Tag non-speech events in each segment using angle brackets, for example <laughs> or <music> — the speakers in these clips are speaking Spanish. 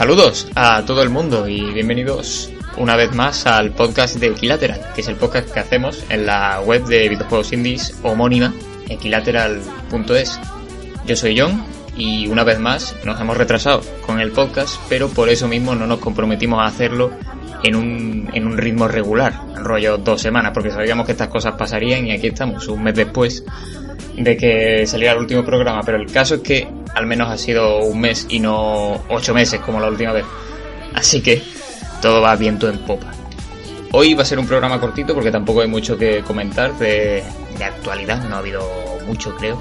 Saludos a todo el mundo y bienvenidos una vez más al podcast de Equilateral, que es el podcast que hacemos en la web de videojuegos indies homónima equilateral.es. Yo soy John y una vez más nos hemos retrasado con el podcast, pero por eso mismo no nos comprometimos a hacerlo en un, en un ritmo regular, rollo dos semanas, porque sabíamos que estas cosas pasarían y aquí estamos un mes después de que saliera el último programa, pero el caso es que al menos ha sido un mes y no ocho meses como la última vez. Así que todo va viento en popa. Hoy va a ser un programa cortito porque tampoco hay mucho que comentar de, de actualidad, no ha habido mucho creo.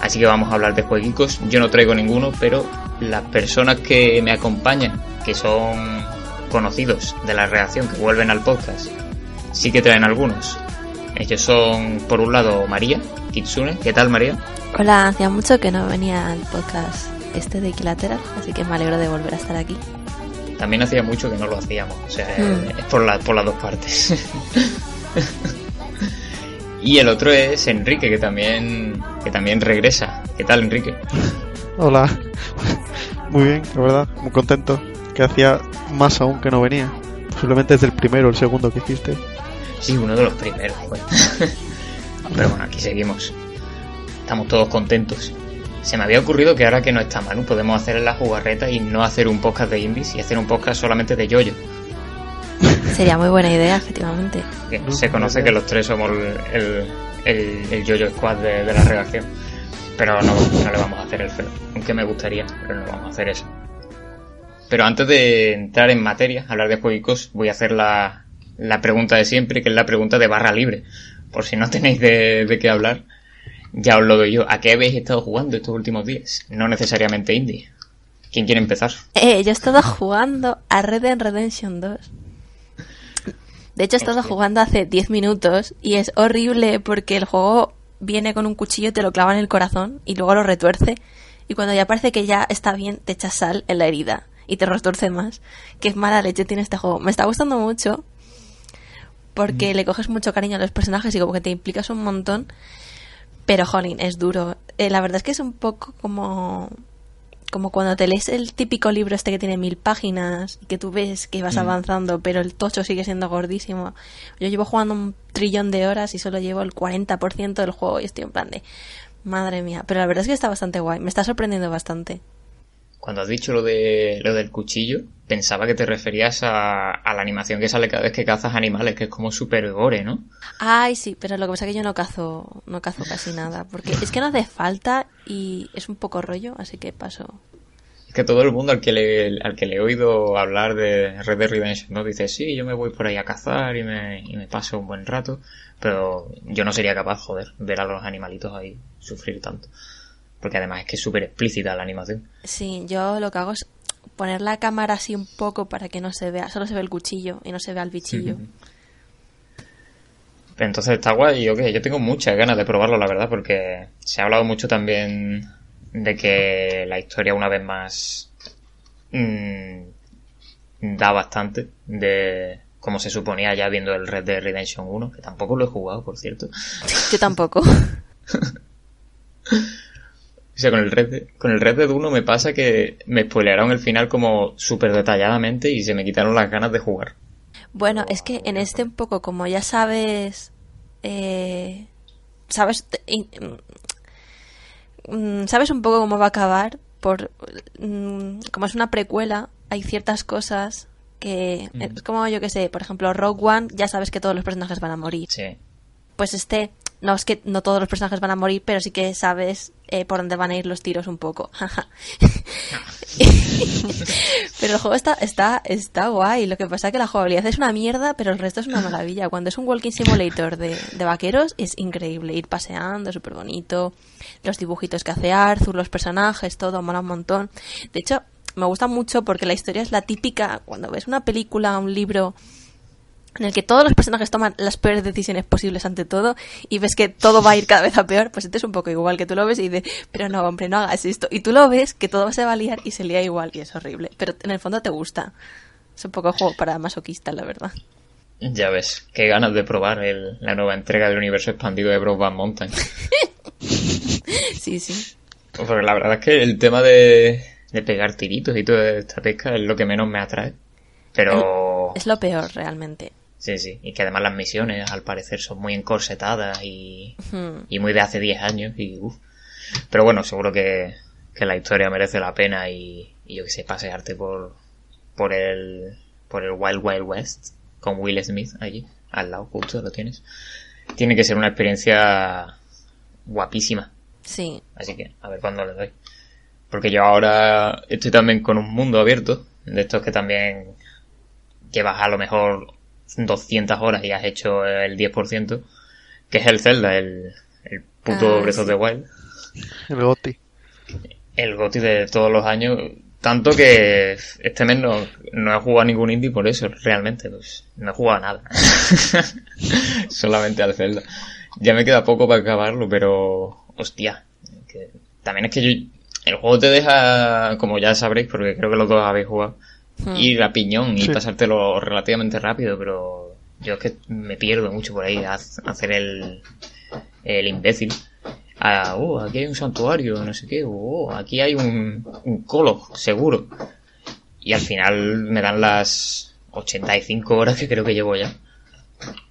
Así que vamos a hablar de jueguicos. Yo no traigo ninguno, pero las personas que me acompañan, que son conocidos de la reacción, que vuelven al podcast, sí que traen algunos. Ellos son, por un lado, María Kitsune. ¿Qué tal, María? Hola, hacía mucho que no venía al podcast este de Equilateral, así que me alegro de volver a estar aquí. También hacía mucho que no lo hacíamos, o sea, mm. es por, la, por las dos partes. <laughs> y el otro es Enrique, que también, que también regresa. ¿Qué tal, Enrique? Hola, <laughs> muy bien, la verdad, muy contento. Que hacía más aún que no venía. Posiblemente es el primero o el segundo que hiciste. Sí, uno de los primeros, <laughs> Pero bueno, aquí seguimos. Estamos todos contentos. Se me había ocurrido que ahora que no está Manu podemos hacer la jugarreta y no hacer un podcast de indies y hacer un podcast solamente de yoyo. Sería muy buena idea, efectivamente. se conoce que los tres somos el, el, el yoyo squad de, la redacción. Pero no, no le vamos a hacer el feo. Aunque me gustaría, pero no vamos a hacer eso. Pero antes de entrar en materia, hablar de juegos, voy a hacer la, la pregunta de siempre, que es la pregunta de barra libre. Por si no tenéis de, qué hablar, ya os lo doy yo. ¿A qué habéis estado jugando estos últimos días? No necesariamente indie. ¿Quién quiere empezar? Eh, yo he estado jugando a Red Dead Redemption 2. De hecho, he estado jugando hace 10 minutos y es horrible porque el juego viene con un cuchillo, te lo clava en el corazón y luego lo retuerce. Y cuando ya parece que ya está bien, te echa sal en la herida y te retuerce más. Qué mala leche tiene este juego. Me está gustando mucho porque mm. le coges mucho cariño a los personajes y como que te implicas un montón. Pero, jolín, es duro. Eh, la verdad es que es un poco como como cuando te lees el típico libro este que tiene mil páginas y que tú ves que vas mm. avanzando, pero el tocho sigue siendo gordísimo. Yo llevo jugando un trillón de horas y solo llevo el 40% del juego y estoy en plan de, madre mía. Pero la verdad es que está bastante guay, me está sorprendiendo bastante. Cuando has dicho lo, de, lo del cuchillo, pensaba que te referías a, a la animación que sale cada vez que cazas animales, que es como super gore, ¿no? Ay, sí, pero lo que pasa es que yo no cazo, no cazo casi nada, porque es que no hace falta y es un poco rollo, así que paso. Es que todo el mundo al que le, al que le he oído hablar de Red Dead Redemption, ¿no? Dice, sí, yo me voy por ahí a cazar y me, y me paso un buen rato, pero yo no sería capaz, joder, ver a los animalitos ahí sufrir tanto porque además es que es súper explícita la animación. Sí, yo lo que hago es poner la cámara así un poco para que no se vea, solo se ve el cuchillo y no se vea el bichillo. <laughs> Entonces está guay, ok, yo tengo muchas ganas de probarlo, la verdad, porque se ha hablado mucho también de que la historia una vez más mm, da bastante de como se suponía ya viendo el Red Dead Redemption 1, que tampoco lo he jugado, por cierto. Yo tampoco. <laughs> O sea, con el Red, con el Red Dead 1 me pasa que me spoilearon el final como súper detalladamente y se me quitaron las ganas de jugar. Bueno, es que en este un poco, como ya sabes, eh, sabes, mm, sabes un poco cómo va a acabar, por, mm, como es una precuela, hay ciertas cosas que, es como yo que sé, por ejemplo, Rogue One, ya sabes que todos los personajes van a morir. Sí. Pues este no es que no todos los personajes van a morir, pero sí que sabes eh, por dónde van a ir los tiros un poco. <laughs> <laughs> pero el juego está, está, está guay. Lo que pasa es que la jugabilidad es una mierda, pero el resto es una maravilla. Cuando es un walking simulator de, de vaqueros, es increíble. Ir paseando, súper bonito. Los dibujitos que hace Arthur, los personajes, todo, mola un montón. De hecho, me gusta mucho porque la historia es la típica, cuando ves una película, un libro en el que todos los personajes toman las peores decisiones posibles ante todo y ves que todo va a ir cada vez a peor, pues este es un poco igual que tú lo ves y dices, pero no, hombre, no hagas esto. Y tú lo ves que todo se va a liar y se lía igual y es horrible. Pero en el fondo te gusta. Es un poco juego para masoquista, la verdad. Ya ves, qué ganas de probar la nueva entrega del universo expandido de Brokeback Mountain. <laughs> sí, sí. Porque la verdad es que el tema de, de pegar tiritos y toda esta pesca es lo que menos me atrae. Pero... Es lo peor, realmente. Sí, sí. Y que además las misiones, al parecer, son muy encorsetadas y, Hmm. y muy de hace 10 años. Y, uf. Pero bueno, seguro que, que la historia merece la pena y, y yo que sé, pasearte por, por el, por el Wild Wild West con Will Smith allí, al lado, justo lo tienes. Tiene que ser una experiencia guapísima. Sí. Así que, a ver cuándo le doy. Porque yo ahora estoy también con un mundo abierto, de estos que también llevas a lo mejor 200 horas y has hecho el 10%, que es el Zelda, el, el puto Ah, Breath of the Wild. El Goti. El GOTY de todos los años. Tanto que este mes no, no he jugado a ningún indie por eso, realmente. Pues no he jugado a nada. <laughs> Solamente al Zelda. Ya me queda poco para acabarlo, pero. Hostia. que también es que yo. El juego te deja, como ya sabréis, porque creo que los dos habéis jugado, Hmm. ir a piñón y Sí. pasártelo relativamente rápido, pero yo es que me pierdo mucho por ahí a a hacer el, el imbécil. Ah, oh, aquí hay un santuario, no sé qué, oh, aquí hay un, un colo, seguro. Y al final me dan las 85 horas que creo que llevo ya.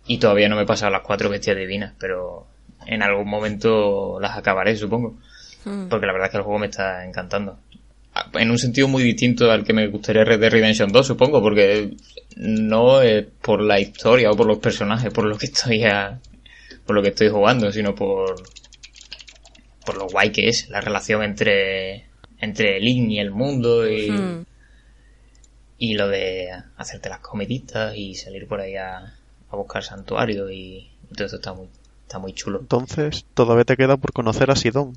Y todavía no me he pasado las cuatro bestias divinas, pero en algún momento las acabaré, supongo. Hmm. Porque la verdad es que el juego me está encantando. En un sentido muy distinto al que me gustaría Red Dead Redemption 2, supongo, porque no es por la historia o por los personajes por lo que estoy a- por lo que estoy jugando, sino por por lo guay que es la relación entre entre Link y el mundo y, Hmm. y lo de hacerte las comiditas y salir por ahí a, a buscar santuario y, y todo eso está muy está muy chulo. Entonces, todavía te queda por conocer a Sidón.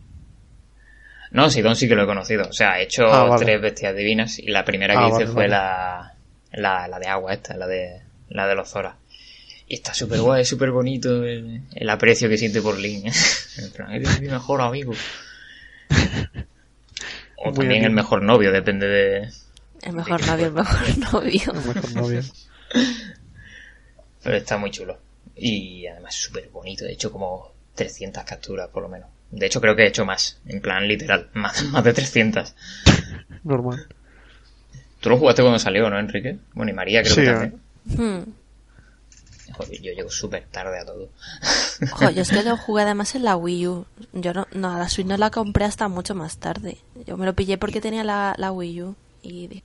No, Sidon sí que lo he conocido. O sea, he hecho Ah, vale. tres bestias divinas y la primera que Ah, hice vale, fue vale. La, la, la de agua esta, la de, la de los Zora. Y está súper guay, súper bonito el, el aprecio que siente por Link. <laughs> en plan, eres mi mejor amigo. <laughs> O Muy también bien. el mejor novio, depende de... El mejor novio, el mejor novio. El mejor novio. <laughs> Pero está muy chulo. Y además es súper bonito. He hecho como 300 capturas, por lo menos. De hecho, creo que he hecho más. En plan, literal. <laughs> Más, más de 300. Normal. Tú lo jugaste cuando salió, ¿no, Enrique? Bueno, y María creo Sí, que eh. también. Hmm. Joder, yo llego súper tarde a todo. <laughs> Ojo, yo es que lo <laughs> jugué además en la Wii U. Yo no, no, la Switch no la compré hasta mucho más tarde. Yo me lo pillé porque tenía la, la Wii U. Y dije,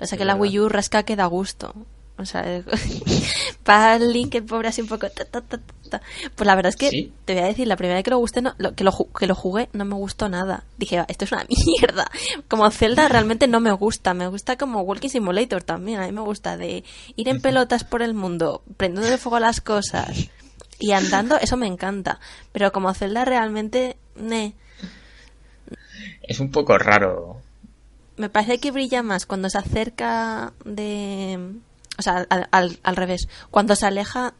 o sea que la Wii U rasca que da gusto. O sea, <laughs> para el Link, el pobre así un poco... ta, ta, ta, ta. Pues la verdad es que, Sí. te voy a decir, la primera vez que lo, gusté no, lo- que, lo, que lo jugué no me gustó nada. Dije, "Va, esto es una <laughs> mierda. Como Zelda realmente no me gusta. Me gusta como Walking Simulator también. A mí me gusta de ir en pelotas por el mundo, prendiendo de fuego las cosas y andando, eso me encanta. Pero como Zelda realmente, ne, Es un poco raro. me parece que brilla más cuando se acerca de... O sea, al, al, revés. Cuando se aleja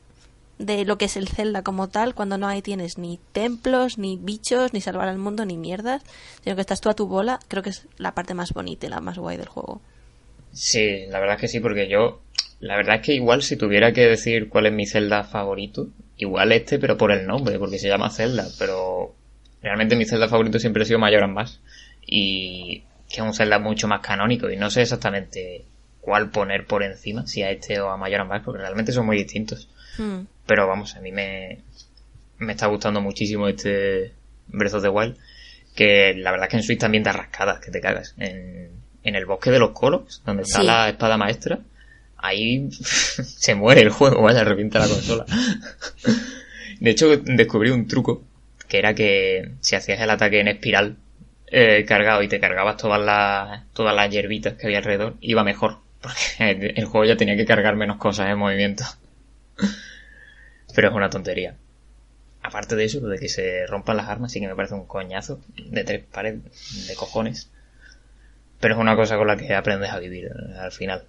de lo que es el Zelda como tal, cuando no hay tienes ni templos, ni bichos, ni salvar al mundo, ni mierdas, sino que estás tú a tu bola, creo que es la parte más bonita y la más guay del juego. Sí, la verdad es que sí, porque yo... La verdad es que igual si tuviera que decir cuál es mi Zelda favorito, igual este, pero por el nombre, porque se llama Zelda, pero realmente mi Zelda favorito siempre ha sido Majora's Mask y que es un Zelda mucho más canónico y no sé exactamente cuál poner por encima, si a este o a Majora's Mask, porque realmente son muy distintos. Hmm. Pero vamos, a mí me, me está gustando muchísimo este Breath of the Wild. Que la verdad es que en Switch también da rascadas, que te cagas. En, en el bosque de los colos, donde está la espada maestra, ahí <laughs> se muere el juego, vaya, revienta la consola. <laughs> De hecho, descubrí un truco, que era que si hacías el ataque en espiral eh, cargado y te cargabas todas las, todas las hierbitas que había alrededor, iba mejor. Porque el, juego ya tenía que cargar menos cosas en movimiento. <laughs> Pero es una tontería. Aparte de eso, lo de que se rompan las armas sí que me parece un coñazo de tres pares de cojones. Pero es una cosa con la que aprendes a vivir eh, al final.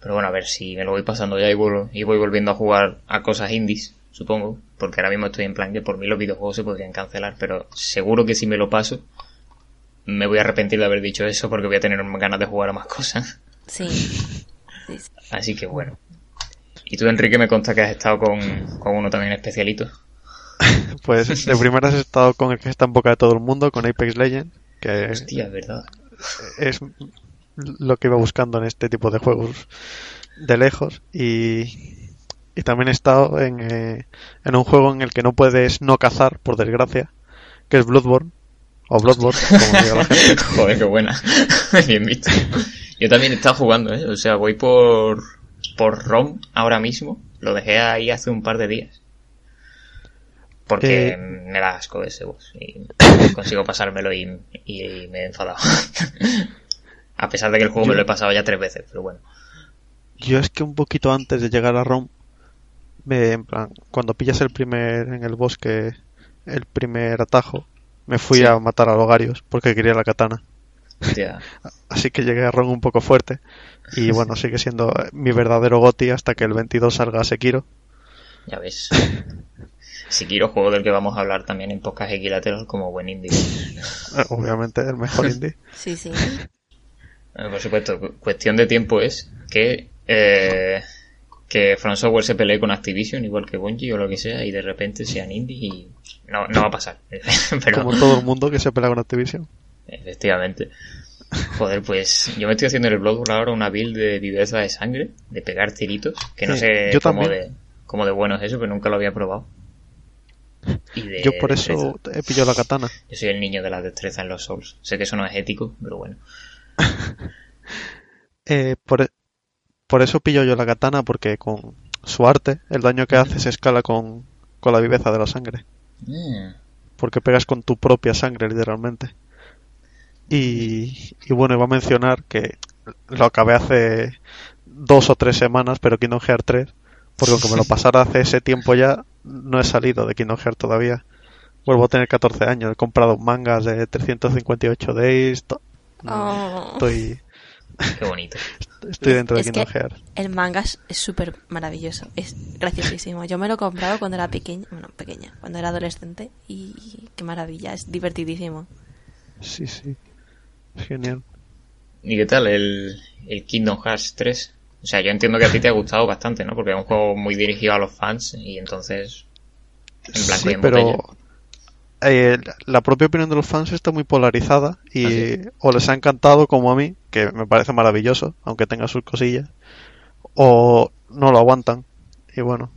Pero bueno, a ver si me lo voy pasando ya y, vuelvo- y voy volviendo a jugar a cosas indies, supongo. Porque ahora mismo estoy en plan que por mí los videojuegos se podrían cancelar, pero seguro que si me lo paso, me voy a arrepentir de haber dicho eso porque voy a tener ganas de jugar a más cosas. <laughs> Sí. Sí, sí. Así que bueno. Y tú, Enrique, me consta que has estado con, con uno también especialito. <laughs> Pues de primeras he estado con el que está en boca de todo el mundo, con Apex Legends, que Hostia, es verdad. es lo que iba buscando en este tipo de juegos de lejos y, y también he estado en, eh, en un juego en el que no puedes no cazar, por desgracia, que es Bloodborne. O Bloodborne, como diga la gente. <laughs> Joder, qué buena. <laughs> Bien visto. Yo también he estado jugando, ¿eh? O sea, voy por, por ROM ahora mismo. Lo dejé ahí hace un par de días. Porque Eh. me da asco ese boss. Y <coughs> consigo pasármelo y, y me he enfadado. <laughs> A pesar de que el juego me lo he pasado ya tres veces, pero bueno. Yo es que un poquito antes de llegar a Rome, me, en plan, cuando pillas el primer, en el bosque, el primer atajo, me fui Sí. a matar a Logarios porque quería la katana. <laughs> Así que llegué a Rome un poco fuerte. Y <laughs> bueno, sigue siendo mi verdadero goti hasta que el 22 salga Sekiro. ya ves. Sekiro, juego del que vamos a hablar también en podcast equilateral como buen indie. <laughs> Eh, Obviamente el mejor indie. Sí, sí. Eh, Por supuesto, cu- cuestión de tiempo es que eh, que From Software se pelee con Activision, igual que Bungie o lo que sea, y de repente sean indie y no, no va a pasar. <laughs> Pero Como todo el mundo que se pelea con Activision. efectivamente. Joder, pues yo me estoy haciendo en el Bloodborne ahora una build de viveza de sangre, de pegar tiritos, que no Sí, sé yo cómo también. de, cómo de bueno es eso, pero nunca lo había probado. Y de Yo por eso destreza. he pillado la katana. Yo soy el niño de la destreza en los Souls. Sé que eso no es ético, pero bueno. <laughs> Eh, por, e- por eso pillo yo la katana, porque con su arte, el daño que hace se escala con, con la viveza de la sangre. Mm. Porque pegas con tu propia sangre, literalmente. Y, y bueno, iba a mencionar que lo acabé hace dos o tres semanas, pero Kingdom Hearts 3, porque aunque me lo <laughs> pasara hace ese tiempo ya, no he salido de Kingdom Hearts todavía. Vuelvo a tener 14 años, he comprado mangas de 358 days, to- Oh. estoy, Qué bonito. <laughs> estoy dentro de Es Kingdom Hearts. El manga es súper maravilloso, es graciosísimo. Yo me lo he comprado cuando era pequeña, bueno, pequeña, cuando era adolescente y qué maravilla, es divertidísimo. Sí, sí. Es genial. ¿Y qué tal el, el Kingdom Hearts 3? O sea, yo entiendo que a ti te ha gustado bastante, ¿no? Porque es un juego muy dirigido a los fans y entonces en blanco y Sí, en botella. pero eh, la propia opinión de los fans está muy polarizada y ¿Ah, sí? o les ha encantado como a mí, que me parece maravilloso, aunque tenga sus cosillas, o no lo aguantan. Y bueno,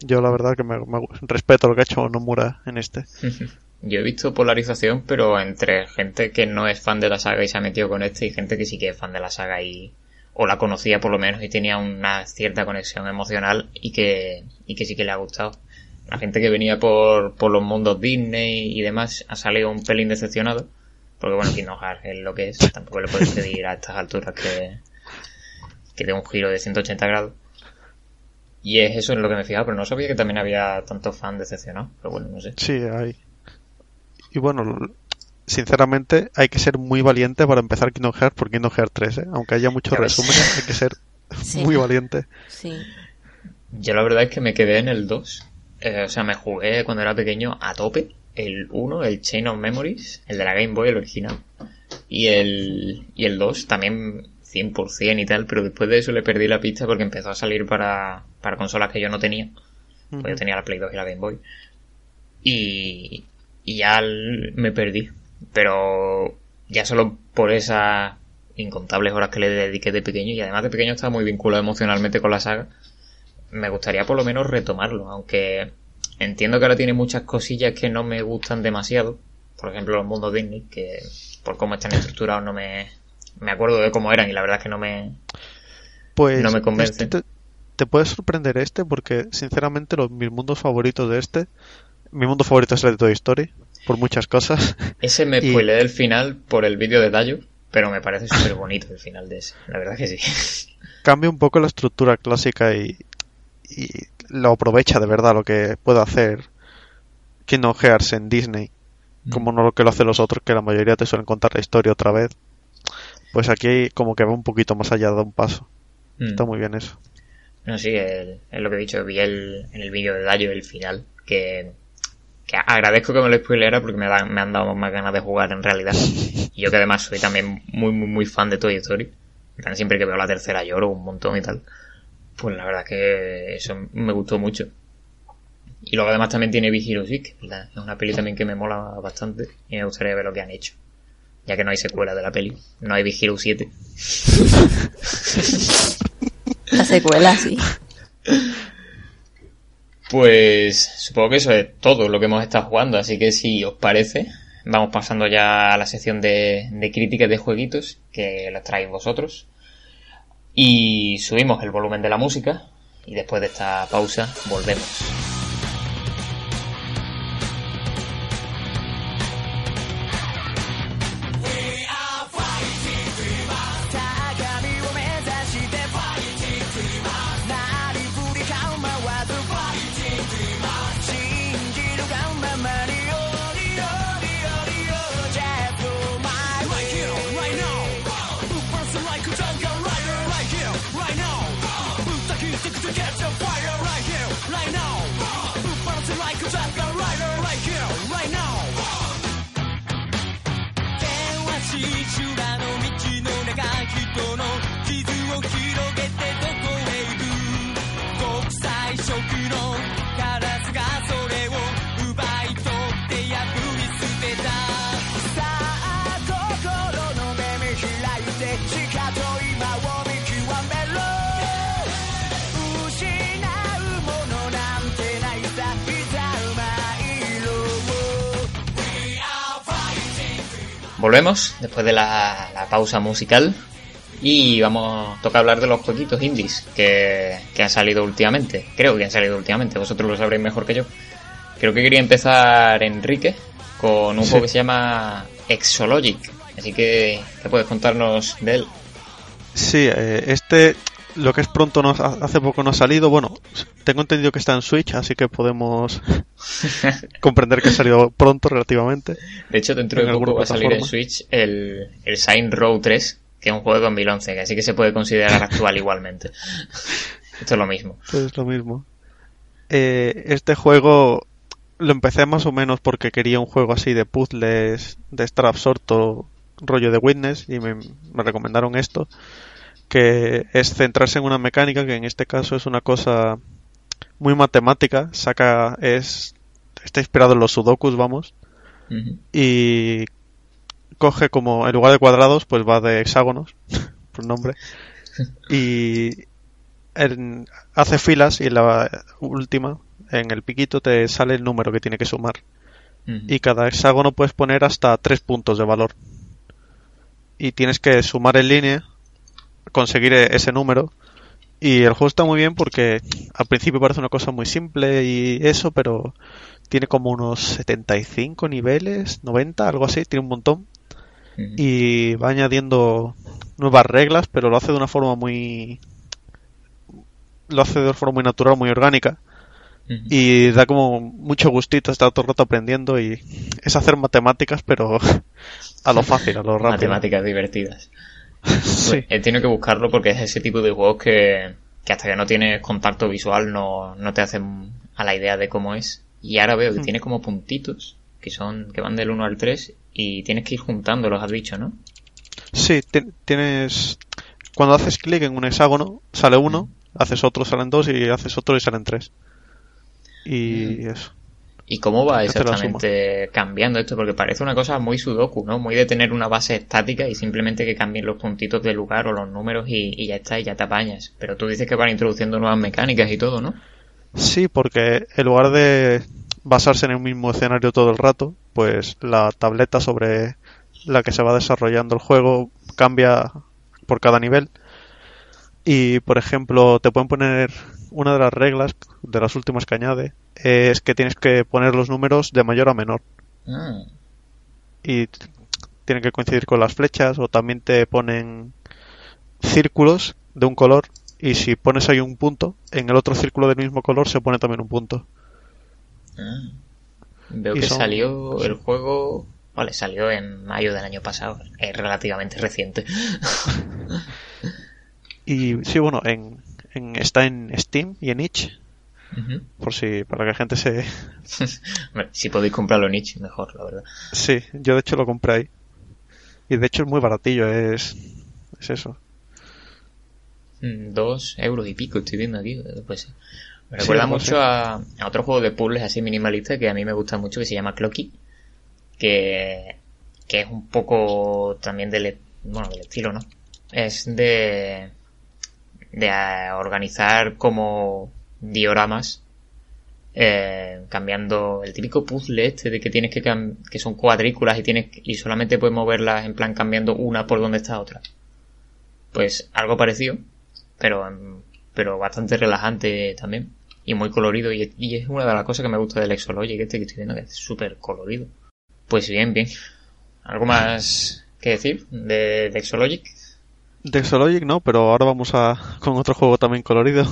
yo la verdad que me, respeto lo que ha hecho Nomura en este. <laughs> Yo he visto polarización, pero entre gente que no es fan de la saga y se ha metido con este y gente que sí que es fan de la saga y o la conocía por lo menos y tenía una cierta conexión emocional y que, y que sí que le ha gustado. La gente que venía por, por los mundos Disney y demás ha salido un pelín decepcionado. Porque bueno, Kingdom Hearts es lo que es. Tampoco le puedes pedir a estas alturas que, que dé un giro de 180 grados. Y es eso en lo que me he fijado, pero no sabía que también había tantos fans decepcionados. Pero bueno, no sé. Sí, hay. Y bueno, sinceramente hay que ser muy valiente para empezar Kingdom Hearts por Kingdom Hearts 3, ¿eh? Aunque haya muchos resúmenes, hay que ser <laughs> Sí. muy valiente. Sí. Yo la verdad es que me quedé en el 2. Eh, o sea, me jugué cuando era pequeño a tope. El 1, el Chain of Memories, el de la Game Boy, el original. Y el, y el 2 también 100% y tal, pero después de eso le perdí la pista porque empezó a salir para, para consolas que yo no tenía. Pues yo tenía la Play 2 y la Game Boy. Y, y ya me perdí. Pero ya solo por esas incontables horas que le dediqué de pequeño y además de pequeño estaba muy vinculado emocionalmente con la saga, me gustaría por lo menos retomarlo, aunque entiendo que ahora tiene muchas cosillas que no me gustan demasiado. Por ejemplo, los mundos Disney, que por cómo están estructurados no me... Me acuerdo de cómo eran y la verdad es que no me... Pues No me convence. este te, te puede sorprender este porque sinceramente los mis mundos favoritos de este, mi mundo favorito es el de Toy Story por muchas cosas. <laughs> Ese me Y- spoileé el final por el vídeo de Dayo, pero me parece súper bonito el final de ese. La verdad que sí. <laughs> Cambia un poco la estructura clásica y, y lo aprovecha de verdad lo que puede hacer Kingdom Hearts en Disney, como no lo que lo hacen los otros que la mayoría te suelen contar la historia otra vez. Pues aquí como que va un poquito más allá, da un paso. Mm. Está muy bien eso. No, sí, es lo que he dicho. Vi el, en el vídeo de Dayo el final, que, que agradezco que me lo spoileara porque me, dan- me han dado más ganas de jugar en realidad. <laughs> Y yo que además soy también muy, muy, muy fan de Toy Story. Siempre que veo la tercera lloro un montón y tal. Pues la verdad que eso me gustó mucho. Y luego además también tiene Big Hero 6, ¿verdad? Es una peli también que me mola bastante y me gustaría ver lo que han hecho. ya que no hay secuela de la peli. No hay Big Hero 7. La secuela, sí. Pues supongo que eso es todo lo que hemos estado jugando, así que si os parece, vamos pasando ya a la sección de, de críticas de jueguitos que las traéis vosotros. Y subimos el volumen de la música y después de esta pausa volvemos. Volvemos después de la, la pausa musical y vamos, toca hablar de los jueguitos indies que, que, han salido últimamente. Creo que han salido últimamente, vosotros lo sabréis mejor que yo. Creo que quería empezar Enrique con un sí. juego que se llama Exologic. Así que, ¿qué puedes contarnos de él? Sí, eh, este, lo que es pronto, no, hace poco no ha salido. Bueno, tengo entendido que está en Switch, así que podemos <laughs> comprender que ha salido pronto relativamente. De hecho, dentro de poco va a salir en Switch el, el Sign Row 3, que es un juego de 2011, así que se puede considerar actual igualmente. <laughs> Esto es lo mismo. Esto es lo mismo. Eh, este juego lo empecé más o menos porque quería un juego así de puzzles, de estar absorto, rollo de Witness, y me, me recomendaron esto, que es centrarse en una mecánica, que en este caso es una cosa muy matemática, saca, es, está inspirado en los sudokus, vamos, uh -huh. y coge como, en lugar de cuadrados, pues va de hexágonos, <laughs> por nombre, y en, hace filas y en la última, en el piquito, te sale el número que tiene que sumar. Uh -huh. Y cada hexágono puedes poner hasta tres puntos de valor. Y tienes que sumar en línea, conseguir ese número. Y el juego está muy bien porque al principio parece una cosa muy simple y eso, pero tiene como unos 75 niveles, 90, algo así, tiene un montón y va añadiendo nuevas reglas, pero lo hace de una forma muy lo hace de una forma muy natural, muy orgánica. Uh -huh. Y da como mucho gustito estar todo el rato aprendiendo y es hacer matemáticas, pero <laughs> a lo fácil, a lo rápido. Matemáticas divertidas. Sí. He tenido que buscarlo porque es ese tipo de juegos que, que hasta que no tienes contacto visual no, no te hacen a la idea de cómo es. Y ahora veo que -huh. tiene como puntitos que son que van del 1 al 3 y tienes que ir juntándolos, has dicho, ¿no? Sí, tienes. Cuando haces clic en un hexágono, sale uno, haces otro, salen dos, y haces otro y salen tres. Y mm. eso. ¿Y cómo va exactamente cambiando esto? Porque parece una cosa muy sudoku, ¿no? Muy de tener una base estática y simplemente que cambien los puntitos de lugar o los números y, y ya está, y ya te apañas. Pero tú dices que van introduciendo nuevas mecánicas y todo, ¿no? Sí, porque en lugar de basarse en el mismo escenario todo el rato, pues la tableta sobre la que se va desarrollando el juego cambia por cada nivel. Y, por ejemplo, te pueden poner una de las reglas, de las últimas que añade, es que tienes que poner los números de mayor a menor. Ah. Y tienen que coincidir con las flechas, o también te ponen círculos de un color, y si pones ahí un punto, en el otro círculo del mismo color se pone también un punto. Ah. Veo y que son... salió el juego. Vale, salió en mayo del año pasado. Es relativamente reciente. <laughs> y sí, bueno, en, en, está en Steam y en itch. Uh -huh. Por si, para que la gente se. <laughs> si podéis comprarlo en itch, mejor, la verdad. Sí, yo de hecho lo compré ahí. Y de hecho es muy baratillo, es. Es eso. Mm, dos euros y pico, estoy viendo aquí. Pues me recuerda sí, mucho a, a, otro juego de puzzles así minimalista que a mí me gusta mucho que se llama Clocky. Que que es un poco también del, bueno, del estilo, ¿no? Es de, de organizar como dioramas eh, cambiando el típico puzzle este de que tienes que que son cuadrículas y tienes y solamente puedes moverlas en plan cambiando una por donde está otra. Pues algo parecido pero pero bastante relajante también y muy colorido y, es una de las cosas que me gusta del Exologic este que estoy viendo que es súper colorido. Pues bien bien. Algo más que decir de, de Exologic no pero ahora vamos a con otro juego también colorido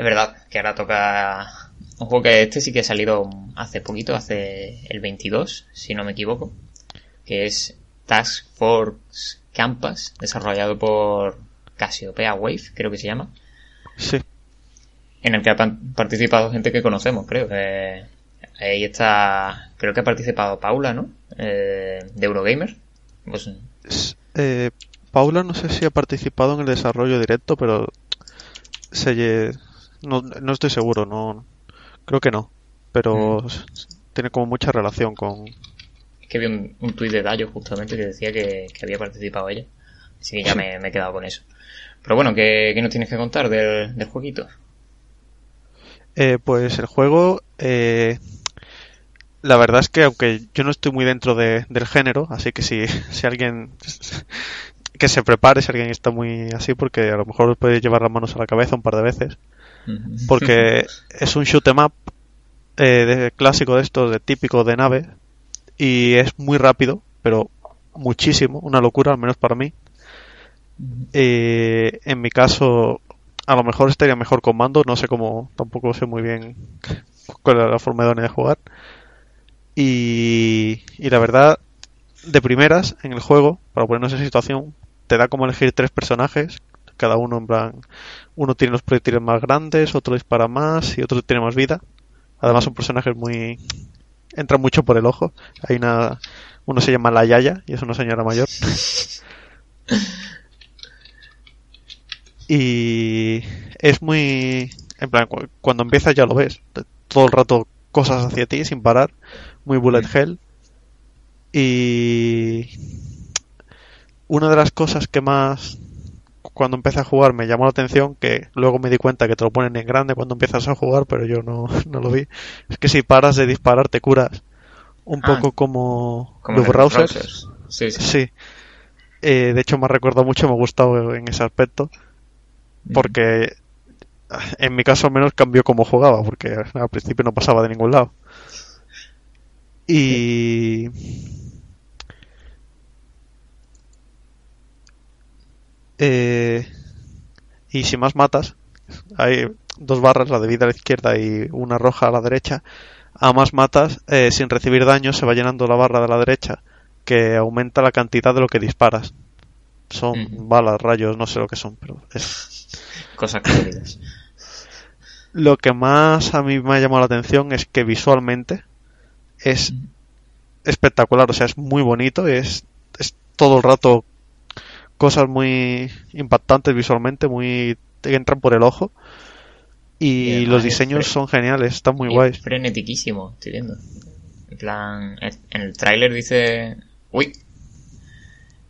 es verdad que ahora toca un juego que este sí que ha salido hace poquito, hace el 22, si no me equivoco, que es Task Force Campus, desarrollado por Cassiopeia Wave, creo que se llama. Sí. En el que ha participado gente que conocemos, creo. Eh, ahí está, creo que ha participado Paula, ¿no? Eh, de Eurogamer. Pues, eh, Paula no sé si ha participado en el desarrollo directo, pero se, no, no estoy seguro, no creo que no, pero mm. tiene como mucha relación con... Es que vi un, un tuit de Dayo justamente que decía que, había participado ella, así que ya me, he quedado con eso. Pero bueno, ¿qué, qué nos tienes que contar del, del jueguito? Eh, pues el juego, eh, la verdad es que aunque yo no estoy muy dentro de, del género, así que si, <laughs> si alguien que se prepare, si alguien está muy así, porque a lo mejor puede llevar las manos a la cabeza un par de veces porque <laughs> es un shoot em up eh, de, clásico de estos, de típico de nave, y es muy rápido, pero muchísimo, una locura, al menos para mí. Eh, en mi caso, a lo mejor estaría mejor con mando, no sé cómo, tampoco sé muy bien cuál es la forma de jugar. Y, y la verdad, de primeras en el juego, para ponernos en situación, te da como elegir tres personajes cada uno en plan, uno tiene los proyectiles más grandes, otro dispara más y otro tiene más vida. Además son personajes muy... entran mucho por el ojo. Hay una... uno se llama La Yaya y es una señora mayor. <laughs> y es muy... en plan, cuando empiezas ya lo ves. Todo el rato cosas hacia ti sin parar. Muy bullet hell. Y una de las cosas que más cuando empecé a jugar me llamó la atención, que luego me di cuenta que te lo ponen en grande cuando empiezas a jugar, pero yo no, <laughs> no lo vi. Es que si paras de disparar te curas. Un poco ah. como, los browsers. Sí, sí. Eh, de hecho me ha recordado mucho, me ha gustado en ese aspecto. Porque en mi caso al menos cambió como jugaba, porque al principio no pasaba de ningún lado. Y... Eh, y si más matas, hay dos barras, la de vida a la izquierda y una roja a la derecha. A más matas, eh, sin recibir daño, se va llenando la barra de la derecha, que aumenta la cantidad de lo que disparas. Son balas, rayos, no sé lo que son, pero es. Cosas coloridas. Lo que más a mí me ha llamado la atención es que visualmente es espectacular, o sea, es muy bonito, es, es todo el rato cosas muy impactantes visualmente, muy que entran por el ojo. Y, los diseños son geniales, están muy guays. Frenetiquísimo, estoy viendo. En plan, en el tráiler dice... Uy.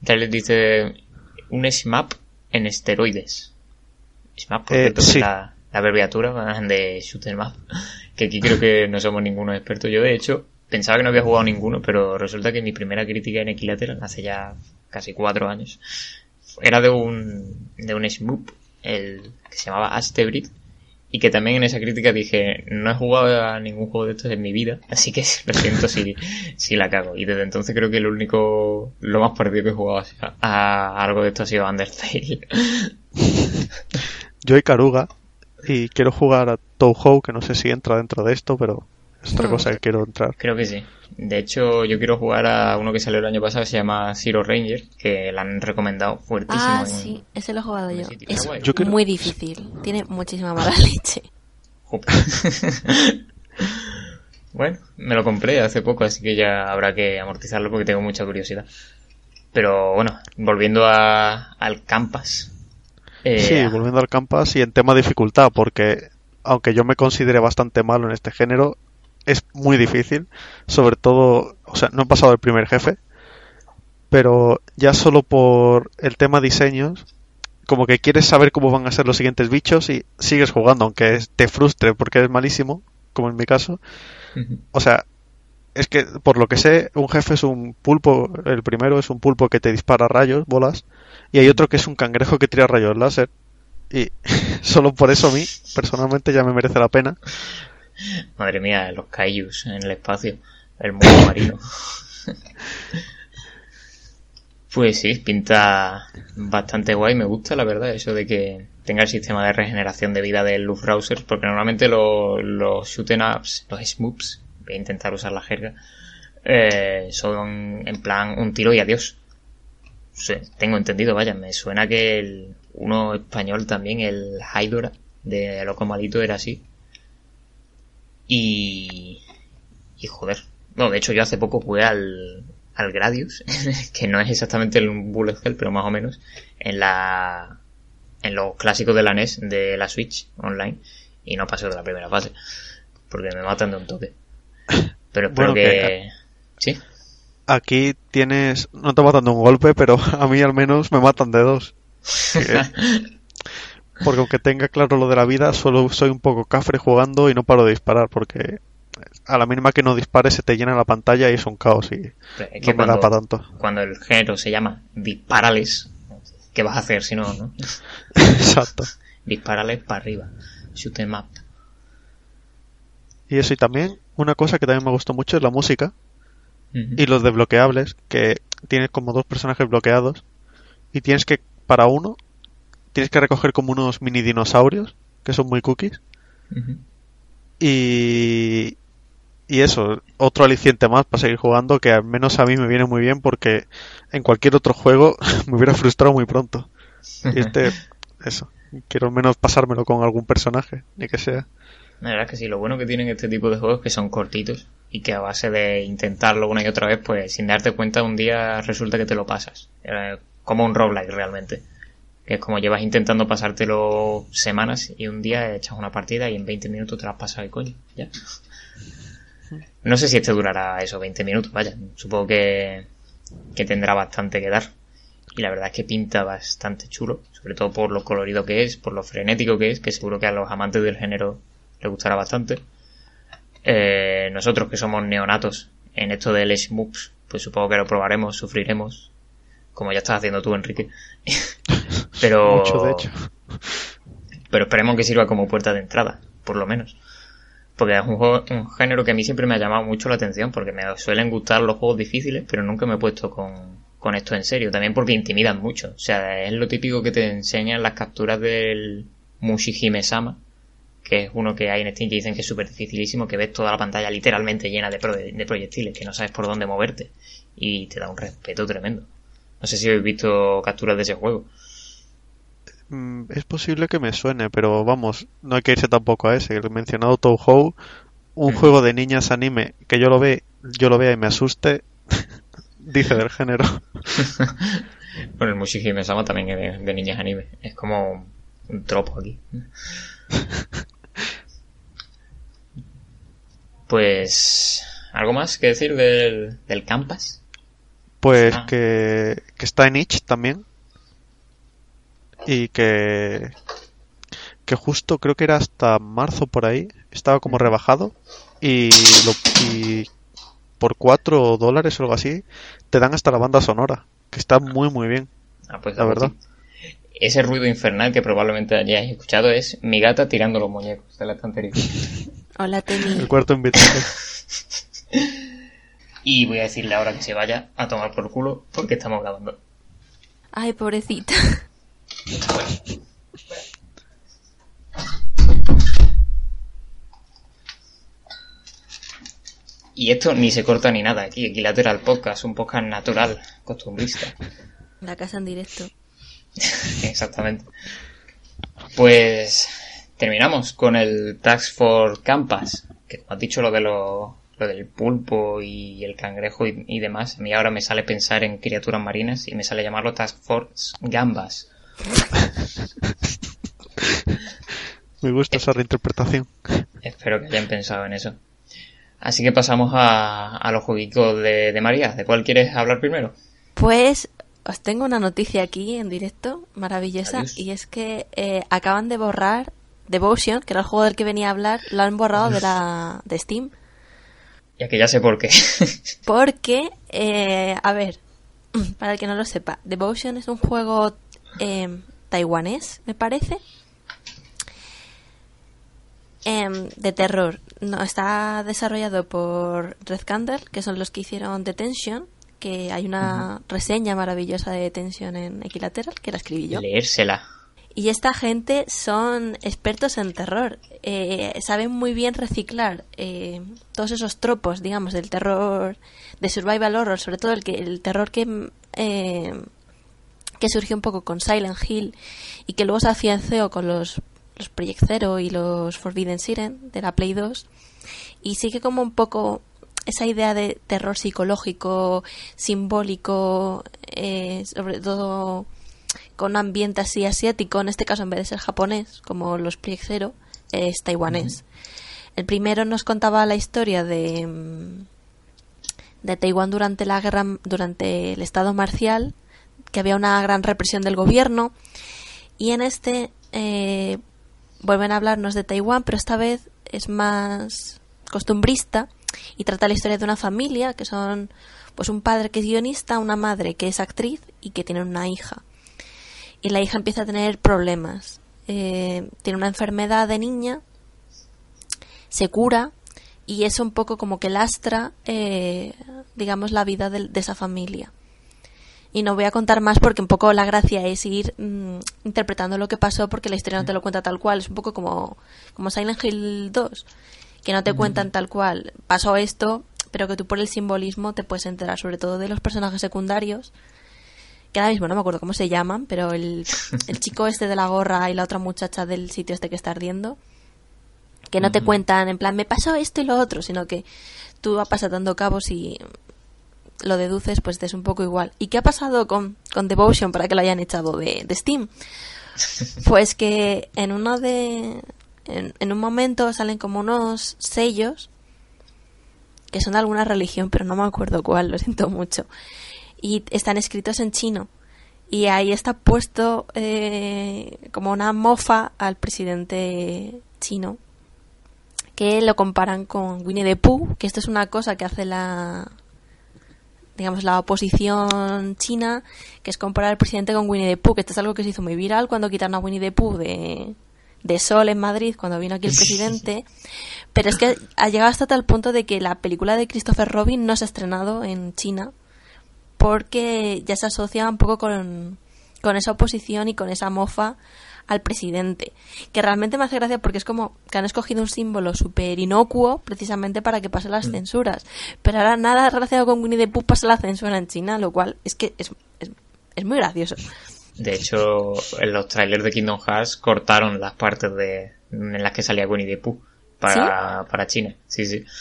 El tráiler dice un SMAP en esteroides. SMAP, por eh, la, abreviatura de Shooter Map. <laughs> Que aquí creo que no somos ninguno experto. Yo, de hecho, pensaba que no había jugado ninguno, pero resulta que mi primera crítica en Equilateral hace ya casi cuatro años era de un, de un Smoop, el que se llamaba Astebrid, y que también en esa crítica dije, no he jugado a ningún juego de estos en mi vida, así que <laughs> lo siento si, si la cago. Y desde entonces creo que lo único, lo más parecido que he jugado a, algo de esto ha sido Undertale. <laughs> Yo y Caruga, y quiero jugar a Touhou, que no sé si entra dentro de esto, pero es otra cosa que <laughs> quiero entrar. Creo que sí. De hecho, yo quiero jugar a uno que salió el año pasado que se llama Zero Ranger, que la han recomendado fuertísimo. Ah, sí, ese lo he jugado yo. Es muy difícil, tiene muchísima mala <laughs> leche. <laughs> bueno, me lo compré hace poco, así que ya habrá que amortizarlo porque tengo mucha curiosidad. Pero bueno, volviendo a, al Campas. Eh, sí, volviendo al Campas y en tema de dificultad, porque aunque yo me considere bastante malo en este género, es muy difícil, sobre todo, o sea, no he pasado el primer jefe, pero ya solo por el tema diseños, como que quieres saber cómo van a ser los siguientes bichos y sigues jugando, aunque te frustre porque es malísimo, como en mi caso. O sea, es que por lo que sé, un jefe es un pulpo, el primero es un pulpo que te dispara rayos, bolas, y hay otro que es un cangrejo que tira rayos láser. Y <laughs> solo por eso a mí, personalmente, ya me merece la pena. <laughs> Madre mía, los kaijus en el espacio, el mundo <laughs> marino. <laughs> Pues sí, pinta bastante guay. Me gusta, la verdad, eso de que tenga el sistema de regeneración de vida del Browser, porque normalmente los, los shoot ups, los smoops, voy a intentar usar la jerga, eh, son en plan un tiro y adiós. tengo entendido, vaya, me suena que el uno español también, el Hydora de Loco Malito, era así. Y. Y joder. No, de hecho, yo hace poco jugué al, al Gradius, <laughs> que no es exactamente el Bullet Hell, pero más o menos, en la en los clásicos de la NES de la Switch online y no pasé de la primera fase porque me matan de un toque. Pero espero que... ¿Sí? Aquí tienes... No te matan de un golpe, pero <laughs> a mí al menos me matan de dos. <laughs> porque aunque tenga claro lo de la vida, solo soy un poco cafre jugando y no paro de disparar porque a la mínima que no dispare se te llena la pantalla y es un caos y no me da para tanto. Cuando el género se llama disparales, ¿qué vas a hacer si no, no? <laughs> Exacto. Disparales para arriba. Shoot em up. Y eso, y también una cosa que también me gustó mucho es la música y los desbloqueables, que tienes como dos personajes bloqueados y tienes que, para uno, tienes que recoger como unos mini dinosaurios, que son muy cookies. Y, y eso, otro aliciente más para seguir jugando que al menos a mí me viene muy bien porque en cualquier otro juego <laughs> me hubiera frustrado muy pronto. Y este, <laughs> eso, quiero al menos pasármelo con algún personaje, ni que sea. La verdad es que sí, lo bueno que tienen este tipo de juegos es que son cortitos y que a base de intentarlo una y otra vez, pues sin darte cuenta un día resulta que te lo pasas. Como un roguelike realmente. Que es como llevas intentando pasártelo semanas y un día echas una partida y en 20 minutos te la has pasado y coño, ya. No sé si este durará esos 20 minutos, vaya. Supongo que, que tendrá bastante que dar. Y la verdad es que pinta bastante chulo, sobre todo por lo colorido que es, por lo frenético que es, que seguro que a los amantes del género les gustará bastante. Eh, nosotros que somos neonatos en esto del Smoops, pues supongo que lo probaremos, sufriremos, como ya estás haciendo tú, Enrique. <laughs> pero, Mucho, de hecho. pero esperemos que sirva como puerta de entrada, por lo menos porque es un, género que a mí siempre me ha llamado mucho la atención, porque me suelen gustar los juegos difíciles, pero nunca me he puesto con, esto en serio, también porque intimidan mucho. O sea, es lo típico que te enseñan las capturas del Mushihime-sama, que es uno que hay en Steam que dicen que es súper dificilísimo, que ves toda la pantalla literalmente llena de, de proyectiles, que no sabes por dónde moverte, y te da un respeto tremendo. No sé si habéis visto capturas de ese juego. Mm, es posible que me suene, pero vamos, no hay que irse tampoco a ese. El mencionado Touhou, un juego de niñas anime que yo lo ve, yo lo vea y me asuste, <laughs> dice del género. <laughs> bueno, el Mushihime Sama también es de, niñas anime. Es como un tropo aquí. <laughs> pues, ¿algo más que decir del, del Campus? Pues ah. que, que está en Itch también y que que justo creo que era hasta marzo por ahí estaba como rebajado y, lo, y por 4 dólares o algo así te dan hasta la banda sonora que está muy muy bien ah, pues la verdad. Ese ruido infernal que probablemente hayáis escuchado es mi gata tirando los muñecos de la estantería <laughs> hola Temi el cuarto invitado. <laughs> Y voy a decirle ahora que se vaya a tomar por culo porque estamos grabando. Ay pobrecita y esto ni se corta ni nada aquí, Equilateral Podcast, un podcast natural, costumbrista. La casa en directo. <laughs> Exactamente. Pues terminamos con el Task for Campas, que como has dicho lo de lo, lo del pulpo y el cangrejo y, y, demás, a mí ahora me sale pensar en criaturas marinas y me sale llamarlo Task Force Gambas. <laughs> Me gusta esa reinterpretación. Espero que hayan pensado en eso. Así que pasamos a, a los jueguitos de, de María. ¿De cuál quieres hablar primero? Pues os tengo una noticia aquí en directo, maravillosa, Adiós. y es que eh, acaban de borrar Devotion, que era el juego del que venía a hablar, lo han borrado de la de Steam, Ya que ya sé por qué. porque, eh, a ver, <clears throat> para el que no lo sepa, Devotion es un juego eh, taiwanés, me parece, em, de terror. No, está desarrollado por Red Candle, que son los que hicieron Detention, que hay una reseña maravillosa de Detention en Equilateral, que la escribí yo. Leérsela. Y esta gente son expertos en terror. Eh, saben muy bien reciclar eh, todos esos tropos, digamos, del terror, de survival horror, sobre todo el que el terror que eh, que surgió un poco con Silent Hill y que luego se afianzó con los los Project Zero y los Forbidden Siren de la Play 2 y sigue como un poco esa idea de terror psicológico, simbólico, eh, sobre todo con un ambiente así asiático, en este caso en vez de ser japonés, como los Project Zero, es taiwanés. El primero nos contaba la historia de, de Taiwán durante la guerra, durante el estado marcial, que había una gran represión del gobierno, y en este eh, vuelven a hablarnos de Taiwán, pero esta vez es más costumbrista y trata la historia de una familia que son pues un padre que es guionista, una madre que es actriz y que tiene una hija. Y la hija empieza a tener problemas. Eh, tiene una enfermedad de niña, se cura y es un poco como que lastra, eh, digamos, la vida de esa familia. Y no voy a contar más porque un poco la gracia es ir mm, interpretando lo que pasó porque la historia no te lo cuenta tal cual. Es un poco como, como Silent Hill 2, que no te cuentan tal cual. Pasó esto, pero que tú por el simbolismo te puedes enterar sobre todo de los personajes secundarios. Que ahora mismo no me acuerdo cómo se llaman, pero el, <laughs> el chico este de la gorra y la otra muchacha del sitio este que está ardiendo. Que no te cuentan en plan, me pasó esto y lo otro, sino que tú vas atando cabos y lo deduces, pues es un poco igual. ¿Y qué ha pasado con, con Devotion para que lo hayan echado de, de Steam? <laughs> Pues que en uno de. En, en un momento salen como unos sellos que son de alguna religión, pero no me acuerdo cuál, lo siento mucho. Y están escritos en chino. Y ahí está puesto eh, como una mofa al presidente chino, que lo comparan con Winnie the Pooh, que esto es una cosa que hace la, digamos, la oposición china, que es comparar al presidente con Winnie the Pooh, que esto es algo que se hizo muy viral cuando quitaron a Winnie the Pooh de, de Sol en Madrid, cuando vino aquí el presidente. Pero es que ha llegado hasta tal punto de que la película de Christopher Robin no se ha estrenado en China, porque ya se asocia un poco con, con esa oposición y con esa mofa al presidente. Que realmente me hace gracia porque es como que han escogido un símbolo súper inocuo precisamente para que pase las censuras. Pero ahora nada relacionado con Winnie the Pooh pasa la censura en China, lo cual es que es, es, es muy gracioso. De hecho, en los trailers de Kingdom Hearts cortaron las partes de en las que salía Winnie the Pooh para, para China. Sí, sí. <laughs>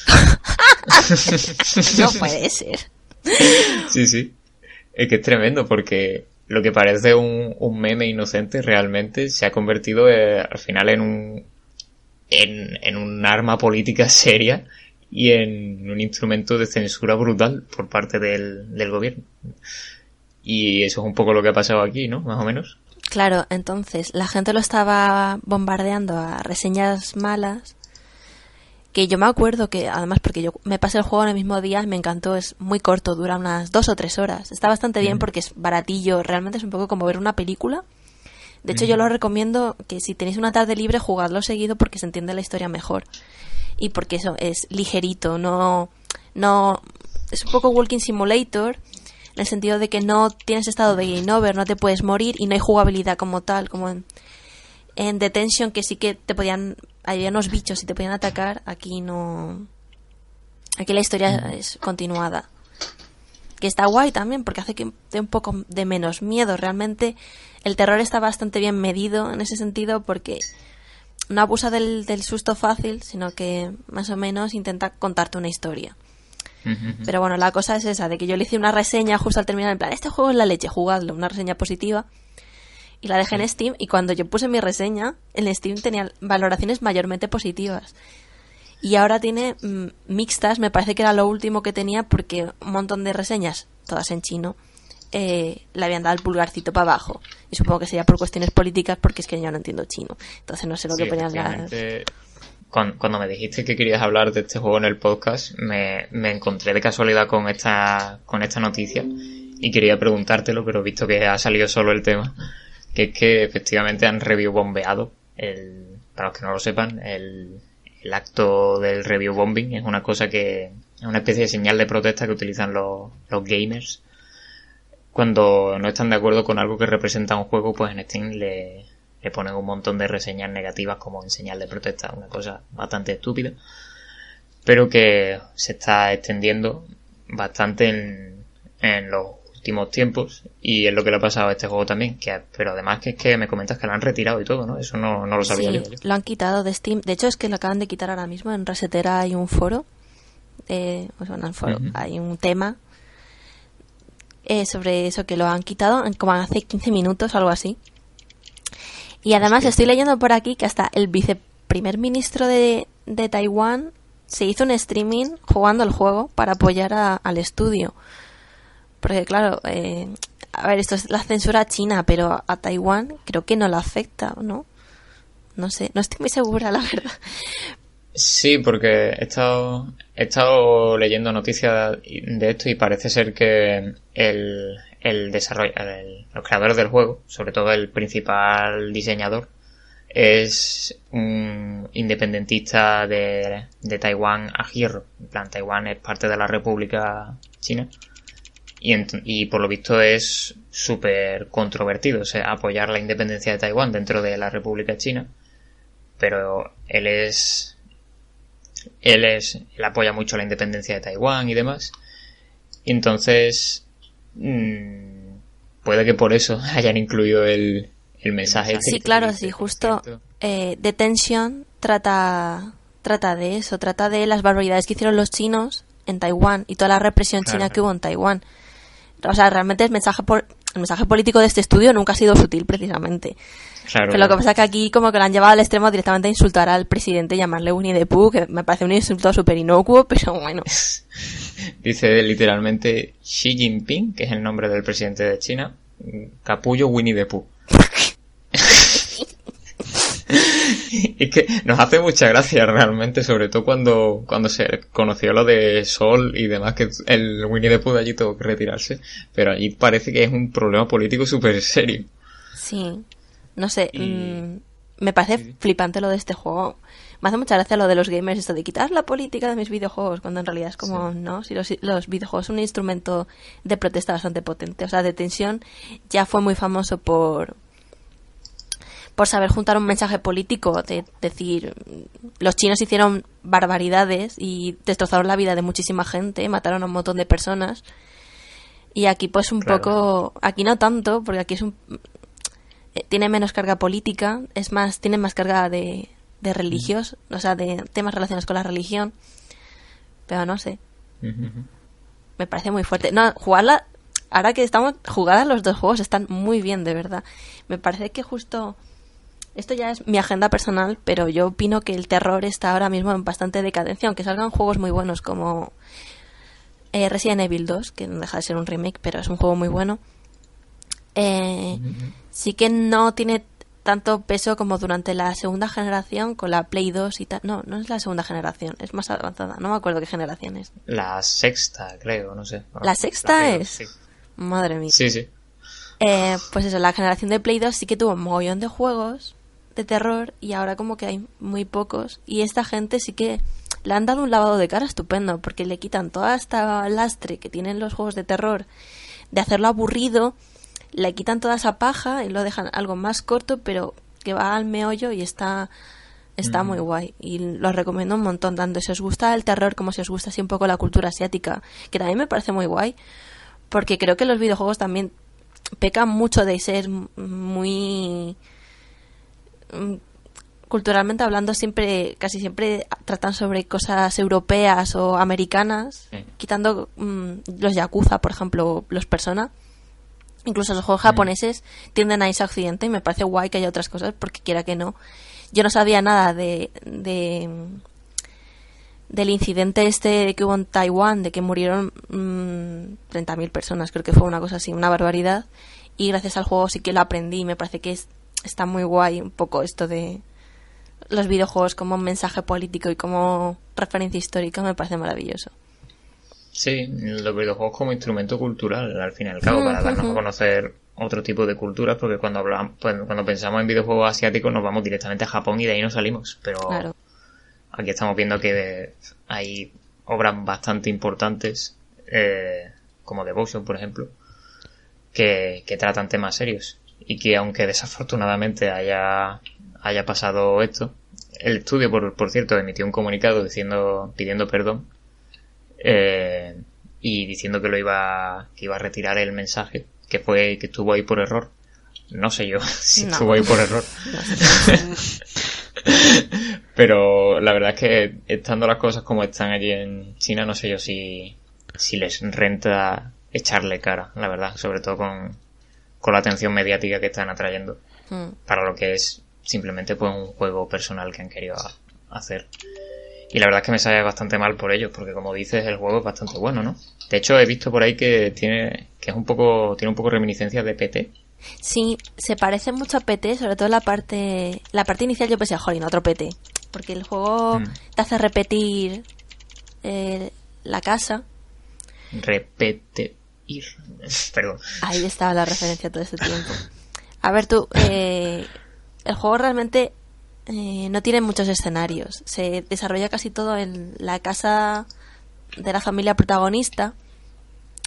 No puede ser. Sí, sí. Es que es tremendo porque lo que parece un, un meme inocente realmente se ha convertido eh, al final en un en, en un arma política <laughs> seria y en un instrumento de censura brutal por parte del, del gobierno. Y eso es un poco lo que ha pasado aquí, ¿no? Más o menos. Claro, entonces la gente lo estaba bombardeando a reseñas malas. Que yo me acuerdo que, además, porque yo me pasé el juego en el mismo día, me encantó, es muy corto, dura unas dos o tres horas. Está bastante bien porque es baratillo, realmente es un poco como ver una película. De hecho, yo lo recomiendo que si tenéis una tarde libre, jugadlo seguido porque se entiende la historia mejor. Y porque eso es ligerito, no. no Es un poco Walking Simulator, en el sentido de que no tienes estado de game over, no te puedes morir y no hay jugabilidad como tal, como en, en Detention, que sí que te podían. Había unos bichos y te podían atacar, aquí no. Aquí la historia es continuada. Que está guay también, porque hace que dé un poco de menos miedo. Realmente el terror está bastante bien medido en ese sentido, porque no abusa del, del susto fácil, sino que más o menos intenta contarte una historia. Pero bueno, la cosa es esa, de que yo le hice una reseña justo al terminar, en plan, este juego es la leche, jugadlo, una reseña positiva. Y la dejé en Steam y cuando yo puse mi reseña, en Steam tenía valoraciones mayormente positivas. Y ahora tiene mm, mixtas, me parece que era lo último que tenía porque un montón de reseñas, todas en chino, eh, le habían dado el pulgarcito para abajo. Y supongo que sería por cuestiones políticas porque es que yo no entiendo chino. Entonces no sé lo Sí, que ponían las... Cuando me dijiste que querías hablar de este juego en el podcast, me, me encontré de casualidad con esta, con esta noticia y quería preguntártelo, pero visto que ha salido solo el tema, que es que efectivamente han review bombeado el, para los que no lo sepan, el, el acto del review bombing es una cosa que es una especie de señal de protesta que utilizan los, los gamers cuando no están de acuerdo con algo que representa un juego, pues en Steam le, le ponen un montón de reseñas negativas como en señal de protesta, una cosa bastante estúpida, pero que se está extendiendo bastante en, en los últimos tiempos y es lo que le ha pasado a este juego también, que, pero además que es que me comentas que lo han retirado y todo, ¿no? Eso no, no lo sabía Sí, yo. lo han quitado de Steam. De hecho, es que lo acaban de quitar ahora mismo. En Resetera hay un foro. Eh, hay un tema eh, sobre eso que lo han quitado como hace 15 minutos, algo así. Y además estoy leyendo por aquí que hasta el viceprimer ministro de, de Taiwán se hizo un streaming jugando el juego para apoyar a- al estudio. Porque claro, eh, a ver, esto es la censura china, pero a Taiwán creo que no le afecta, ¿no? No sé, no estoy muy segura, la verdad. Sí, porque he estado, he estado leyendo noticias de esto y parece ser que el, el desarroll- el- los creadores del juego, sobre todo el principal diseñador, es un independentista de, de Taiwán a hierro. En plan, Taiwán es parte de la República China y, por lo visto es súper controvertido, o sea, apoyar la independencia de Taiwán dentro de la República China, pero él es él es él apoya mucho la independencia de Taiwán y demás y entonces mm, puede que por eso <laughs> hayan incluido el, el mensaje Sí, claro, sí, justo eh, Detention trata, trata de eso, trata de las barbaridades que hicieron los chinos en Taiwán y toda la represión Claro, china que hubo en Taiwán. O sea, realmente el mensaje, por, el mensaje político de este estudio nunca ha sido sutil, precisamente. Claro, Pero lo que pasa es que aquí como que lo han llevado al extremo directamente a insultar al presidente, llamarle Winnie the Pooh, que me parece un insulto súper inocuo, pero bueno. <laughs> dice literalmente Xi Jinping que es el nombre del presidente de China capullo Winnie the Pooh <laughs> <laughs> es que nos hace mucha gracia realmente, sobre todo cuando, cuando se conoció lo de Sol y demás, que el Winnie the Pooh de allí tuvo que retirarse, pero allí parece que es un problema político súper serio. Sí, no sé, Y- mm, me parece Sí, flipante lo de este juego. Me hace mucha gracia lo de los gamers, esto de quitar la política de mis videojuegos, cuando en realidad es como, no, si los, los videojuegos son un instrumento de protesta bastante potente. O sea, Detención ya fue muy famoso por por saber juntar un mensaje político, de decir, los chinos hicieron barbaridades y destrozaron la vida de muchísima gente, mataron a un montón de personas. Y aquí pues un Claro. poco, aquí no tanto, porque aquí es un eh, tiene menos carga política, es más, tiene más carga de, de religios, o sea, de temas relacionados con la religión. Pero no sé, me parece muy fuerte. No, jugarla, ahora que estamos, jugar a los dos juegos están muy bien, de verdad. Me parece que justo, esto ya es mi agenda personal, pero yo opino que el terror está ahora mismo en bastante decadencia, aunque salgan juegos muy buenos como eh, Resident Evil 2, que no deja de ser un remake, pero es un juego muy bueno. Eh, sí que no tiene tanto peso como durante la segunda generación con la Play 2 y tal. No, no es la segunda generación, es más avanzada. No me acuerdo qué generación es. La sexta, creo, no sé. ¿La sexta es? Sí, Madre mía. sí. sí. Eh, pues eso, la generación de Play 2 sí que tuvo un mogollón de juegos de terror y ahora como que hay muy pocos. Y esta gente sí que le han dado un lavado de cara estupendo porque le quitan toda esta lastre que tienen los juegos de terror de hacerlo aburrido, le quitan toda esa paja y lo dejan algo más corto pero que va al meollo y está está muy guay y lo recomiendo un montón tanto si os gusta el terror como si os gusta así un poco la cultura asiática que también me parece muy guay porque creo que los videojuegos también pecan mucho de ser muy mm, culturalmente hablando siempre casi siempre tratan sobre cosas europeas o americanas Sí. quitando mm, los yakuza por ejemplo los persona incluso los juegos japoneses tienden a irse a occidente y me parece guay que haya otras cosas porque quiera que no yo no sabía nada de de, del incidente este que hubo en Taiwán, de que murieron mm, 30.000 personas, creo que fue una cosa así, una barbaridad. Y gracias al juego sí que lo aprendí, me parece que es, está muy guay un poco esto de los videojuegos como mensaje político y como referencia histórica, me parece maravilloso. Sí, los videojuegos como instrumento cultural, al fin y al cabo, para darnos a conocer otro tipo de culturas, porque cuando hablamos, pues, cuando pensamos en videojuegos asiáticos nos vamos directamente a Japón y de ahí no salimos. Pero Claro. aquí estamos viendo que hay obras bastante importantes, eh, como Devotion, por ejemplo, que, que tratan temas serios. Y que aunque desafortunadamente haya, haya pasado esto, el estudio, por, por cierto, emitió un comunicado diciendo, pidiendo perdón, eh, y diciendo que lo iba, que iba a retirar el mensaje, que fue, que estuvo ahí por error. No sé yo <laughs> si No. estuvo ahí por error. <laughs> <laughs> Pero la verdad es que estando las cosas como están allí en China, no sé yo si, si les renta echarle cara, la verdad, sobre todo con, con la atención mediática que están atrayendo Mm. para lo que es simplemente pues un juego personal que han querido hacer. Y la verdad es que me sabe bastante mal por ello, porque como dices, el juego es bastante bueno, ¿no? De hecho, he visto por ahí que tiene, que es un poco, tiene un poco reminiscencias de PT. Sí, se parece mucho a PT, sobre todo la parte la parte inicial yo pensé, jolín, otro PT. Porque el juego Mm. te hace repetir eh, la casa. Repete ir. <laughs> Perdón. Ahí estaba la referencia todo este tiempo. A ver tú, eh, el juego realmente eh, no tiene muchos escenarios. Se desarrolla casi todo en la casa de la familia protagonista.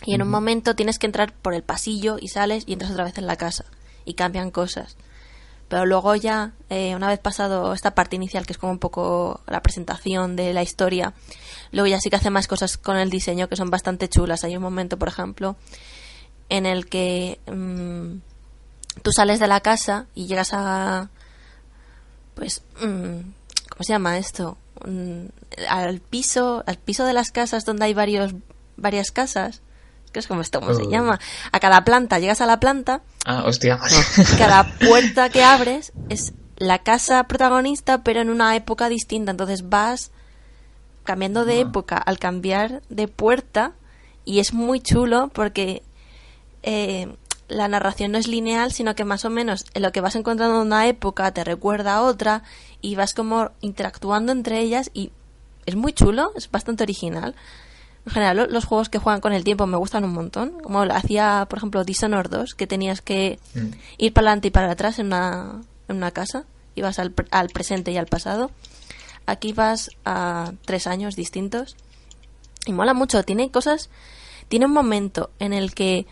Y en un momento tienes que entrar por el pasillo y sales y entras otra vez en la casa. Y cambian cosas. Pero luego ya, eh, una vez pasado esta parte inicial, que es como un poco la presentación de la historia, luego ya sí que hace más cosas con el diseño que son bastante chulas. Hay un momento, por ejemplo, en el que mm, tú sales de la casa y llegas a pues mm, ¿cómo se llama esto? Mm, al piso al piso de las casas donde hay varios varias casas que es como esto cómo se llama a cada planta llegas a la planta. Ah, hostia. cada puerta que abres es la casa protagonista pero en una época distinta. Entonces vas cambiando de Ah. época. Al cambiar de puerta y es muy chulo porque eh, la narración no es lineal sino que más o menos en lo que vas encontrando en una época te recuerda a otra y vas como interactuando entre ellas y es muy chulo es bastante original en general lo- los juegos que juegan con el tiempo me gustan un montón como hacía por ejemplo Dishonored 2 que tenías que Mm. ir para adelante y para atrás en una, en una casa. Ibas al, al presente y al pasado. Aquí vas a tres años distintos. Y mola mucho. Tiene cosas. Tiene un momento en el que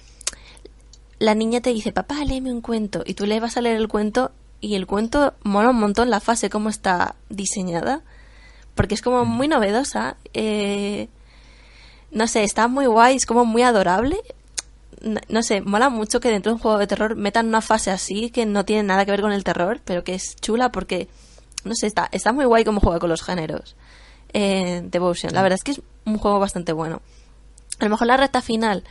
la niña te dice, papá, léeme un cuento. Y tú le vas a leer el cuento y el cuento mola un montón la fase, cómo está diseñada. Porque es como muy novedosa. Eh, no sé, está muy guay, es como muy adorable no, no sé, mola mucho que dentro de un juego de terror metan una fase así que no tiene nada que ver con el terror, pero que es chula porque, no sé, está, está muy guay como juega con los géneros. Eh, Devotion, la verdad es que es un juego bastante bueno. A lo mejor la recta final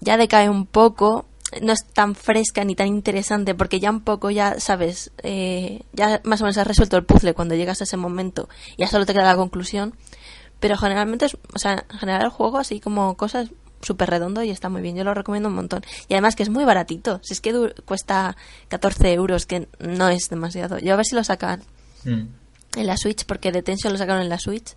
ya decae un poco, no es tan fresca ni tan interesante porque ya un poco ya sabes, eh, ya más o menos has resuelto el puzzle cuando llegas a ese momento, ya solo te queda la conclusión. Pero generalmente, es, o sea, en general el juego así como cosas súper redondo y está muy bien. Yo lo recomiendo un montón. Y además que es muy baratito. Si es que du- cuesta 14 euros, que no es demasiado. Yo a ver si lo sacan Mm. en la Switch, porque de Tension lo sacaron en la Switch.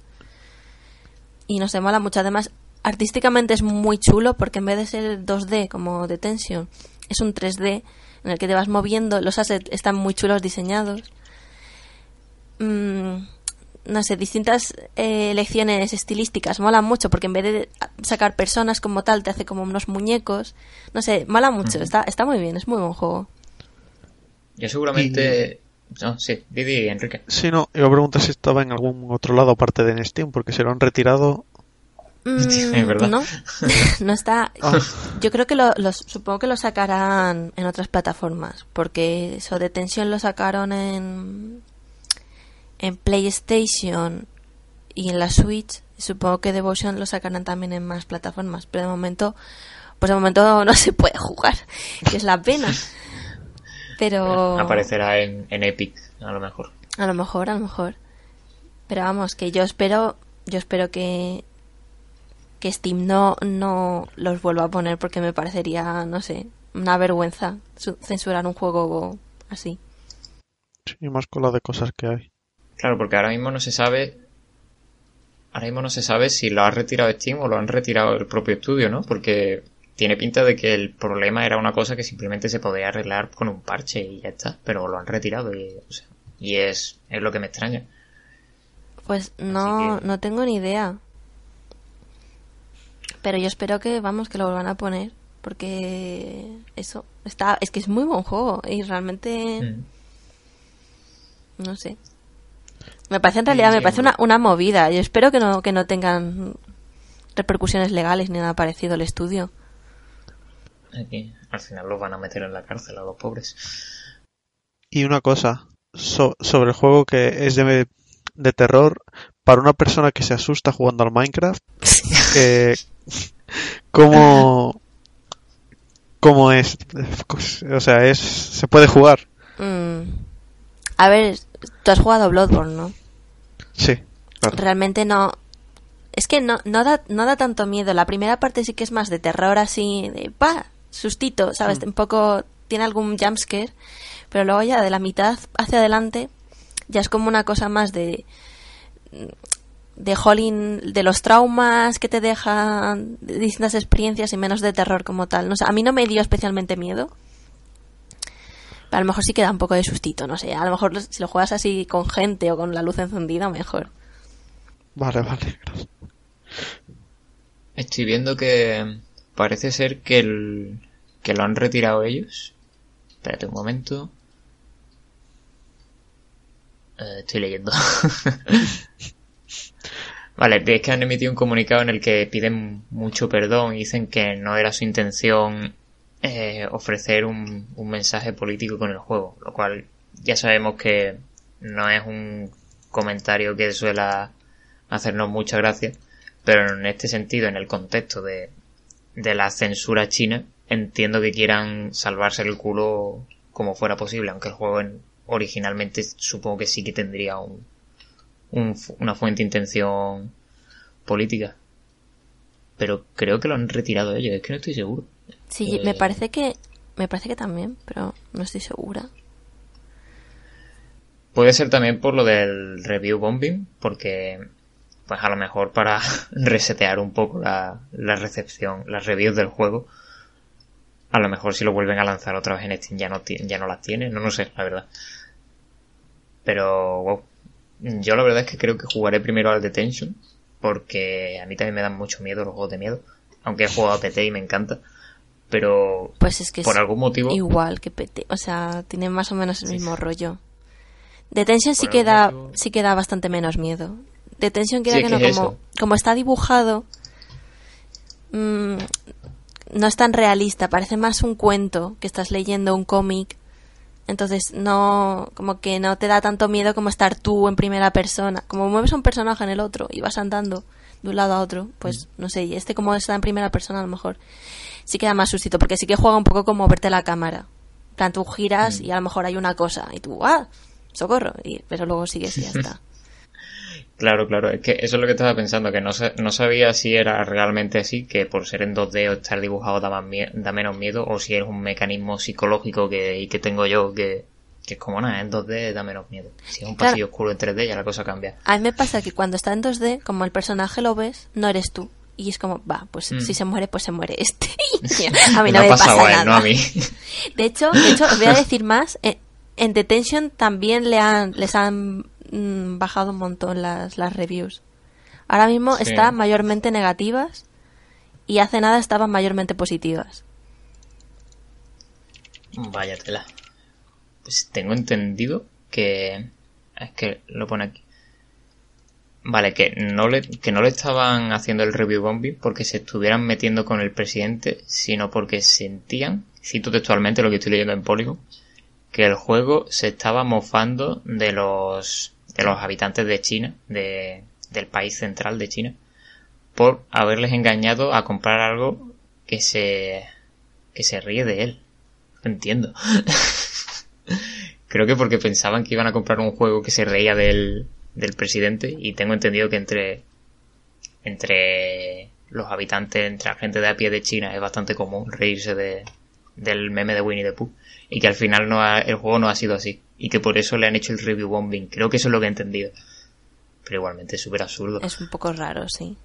Y no se mola mucho. Además, artísticamente es muy chulo porque en vez de ser 2D como de Tension, es un 3D en el que te vas moviendo. Los assets están muy chulos diseñados. Mm, no sé, distintas eh, elecciones estilísticas molan mucho porque en vez de sacar personas como tal, te hace como unos muñecos. No sé, mola mucho. Está, está muy bien, es muy buen juego. Yo seguramente... No, sí, Didi, Enrique. Sí, no, iba a preguntar si estaba en algún otro lado aparte de en Steam, porque se lo han retirado. Mm, <laughs> Es verdad. No, <laughs> no está. Ah. Yo creo que lo, los, supongo que lo sacarán en otras plataformas, porque eso de tensión lo sacaron en en PlayStation y en la Switch. Supongo que Devotion lo sacarán también en más plataformas, pero de momento, pues de momento <laughs> no se puede jugar, que es la pena. Pero Aparecerá en, en Epic, a lo mejor. a lo mejor, a lo mejor. Pero vamos, que yo espero yo espero que que Steam no, no los vuelva a poner porque me parecería, no sé, una vergüenza censurar un juego así. Y más con la de cosas que hay. Claro, porque ahora mismo no se sabe. Ahora mismo no se sabe si lo ha retirado Steam o lo han retirado el propio estudio, ¿no? Porque tiene pinta de que el problema era una cosa que simplemente se podía arreglar con un parche y ya está, pero lo han retirado y, y es, es lo que me extraña. Pues no, no tengo ni idea. Pero yo espero que, vamos, que lo vuelvan a poner. Porque eso está, es que es muy buen juego y realmente, mm. no sé. Me parece en realidad, me parece una, una movida. Yo espero que no, que no tengan repercusiones legales ni nada parecido el estudio. Aquí, al final los van a meter en la cárcel a los pobres. Y una cosa sobre el juego que es de, de terror, para una persona que se asusta jugando al Minecraft, <laughs> eh, ¿cómo, ¿cómo es? O sea, es ¿se puede jugar? Mm. A ver, tú has jugado Bloodborne, ¿no? Sí. Realmente no... Es que no, no, da, no da tanto miedo. La primera parte sí que es más de terror, así, de ¡pa! Sustito, ¿sabes? Mm. Un poco... Tiene algún jumpscare. Pero luego ya de la mitad hacia adelante ya es como una cosa más de de Holling, de los traumas que te dejan, de distintas experiencias y menos de terror como tal. No sé, a mí no me dio especialmente miedo. Pero a lo mejor sí queda un poco de sustito, no sé. A lo mejor si lo juegas así con gente o con la luz encendida, mejor. Vale, vale, Estoy viendo que parece ser que, el, que lo han retirado ellos. Espérate un momento. Eh, estoy leyendo. <laughs> vale, es que han emitido un comunicado en el que piden mucho perdón y dicen que no era su intención eh, ofrecer un, mensaje político con el juego, lo cual ya sabemos que no es un comentario que suela hacernos mucha gracia, pero en este sentido, en el contexto de, la censura china, entiendo que quieran salvarse el culo como fuera posible, aunque el juego en, originalmente supongo que sí que tendría un, una fuente de intención política. Pero creo que lo han retirado ellos, es que no estoy seguro. Sí, me eh, parece que me parece que también, pero no estoy segura. Puede ser también por lo del review bombing, porque pues a lo mejor para <laughs> resetear un poco la, la recepción, las reviews del juego, a lo mejor si lo vuelven a lanzar otra vez en Steam ya no, ya no las tiene, no lo sé, la verdad. Pero, wow. Yo la verdad es que creo que jugaré primero al Detention, porque a mí también me dan mucho miedo los juegos de miedo, aunque he jugado a PT y me encanta. Pero pues es que por algún motivo igual que PT, o sea, tiene más o menos el mismo rollo. Detention sí que da sí que da bastante menos miedo. Detention queda que no como como está dibujado mmm, no es tan realista, parece más un cuento que estás leyendo un cómic. Entonces no, como que no te da tanto miedo como estar tú en primera persona. Como mueves a un personaje en el otro y vas andando de un lado a otro, pues mm. no sé, y este como está en primera persona a lo mejor sí queda más sustito, porque sí que juega un poco como verte la cámara. En plan, tú giras mm. y a lo mejor hay una cosa y tú, ¡ah! ¡Socorro! Y, pero luego sigues y ya <laughs> está. Claro, claro, es que eso es lo que estaba pensando, que no, no sabía si era realmente así, que por ser en 2D o estar dibujado da, más da menos miedo, o si es un mecanismo psicológico que, que tengo yo que, que es como nada, en 2D da menos miedo. Si es un pasillo oscuro en 3D ya la cosa cambia. A mí me pasa que cuando está en 2D, como el personaje lo ves, no eres tú. Y es como, va, pues mm. si se muere, pues se muere este. <laughs> <laughs> a mí no, me pasa nada. no a mí. <laughs> De hecho, de hecho, os voy a decir más. Eh, en Detention también le han, les han Mm, bajado un montón las, las reviews. Ahora mismo están mayormente negativas y hace nada estaban mayormente positivas. Vaya tela. Pues tengo entendido que... Es que lo pone aquí. Vale, que no le, que no le estaban haciendo el review bombing porque se estuvieran metiendo con el presidente, sino porque sentían, cito textualmente lo que estoy leyendo en Polygon, que el juego se estaba mofando de los de los habitantes de China, de, del país central de China, por haberles engañado a comprar algo que se, que se ríe de él. Entiendo. <laughs> Creo que porque pensaban que iban a comprar un juego que se reía del, del presidente y tengo entendido que entre entre los habitantes, entre la gente de a pie de China, es bastante común reírse de, del meme de Winnie the Pooh. Y que al final no ha- el juego no ha sido así. Y que por eso le han hecho el review bombing. Creo que eso es lo que he entendido. Pero igualmente es súper absurdo. Es un poco raro, sí.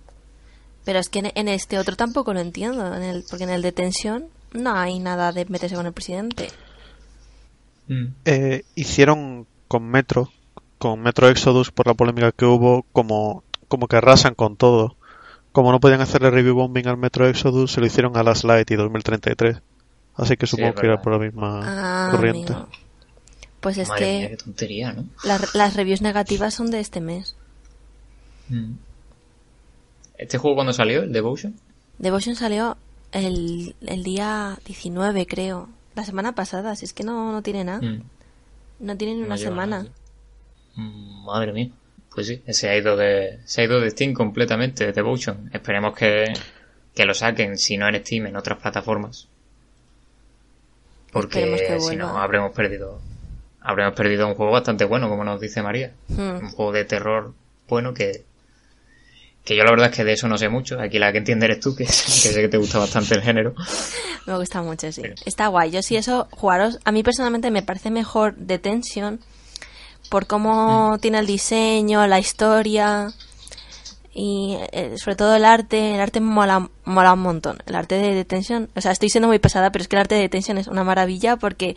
Pero es que en, en este otro tampoco lo entiendo, en el, porque en el de tensión no hay nada de meterse con el presidente. Mm. Eh, hicieron con Metro, con Metro Exodus, por la polémica que hubo, como, como que arrasan con todo. Como no podían hacerle review bombing al Metro Exodus, se lo hicieron a Last Light y 2033. Así que supongo que era por la misma Ah, corriente. amigo. Pues es Madre que mía, qué tontería, ¿no? las, las reviews negativas son de este mes. Mm. ¿Este juego cuándo salió? ¿El Devotion? Devotion salió el, el día 19, creo. La semana pasada, si es que no, no tiene nada. Mm. No tiene ni No una semana. nada. Madre mía. Pues sí, se ha ido de, se ha ido de Steam completamente, de Devotion. Esperemos que, que lo saquen, si no en Steam, en otras plataformas. Porque si no, habremos perdido, habremos perdido un juego bastante bueno, como nos dice María. Hmm. Un juego de terror bueno que, que yo la verdad es que de eso no sé mucho. Aquí la que entiende eres tú, que, <laughs> que sé que te gusta bastante el género. Me gusta mucho, sí. Pero- Está guay. Yo sí eso, jugaros, a mí personalmente me parece mejor Detention por cómo Mm. tiene el diseño, la historia y eh, sobre todo el arte. El arte mola, mola un montón. El arte de Detention, o sea, estoy siendo muy pesada, pero es que el arte de Detention es una maravilla porque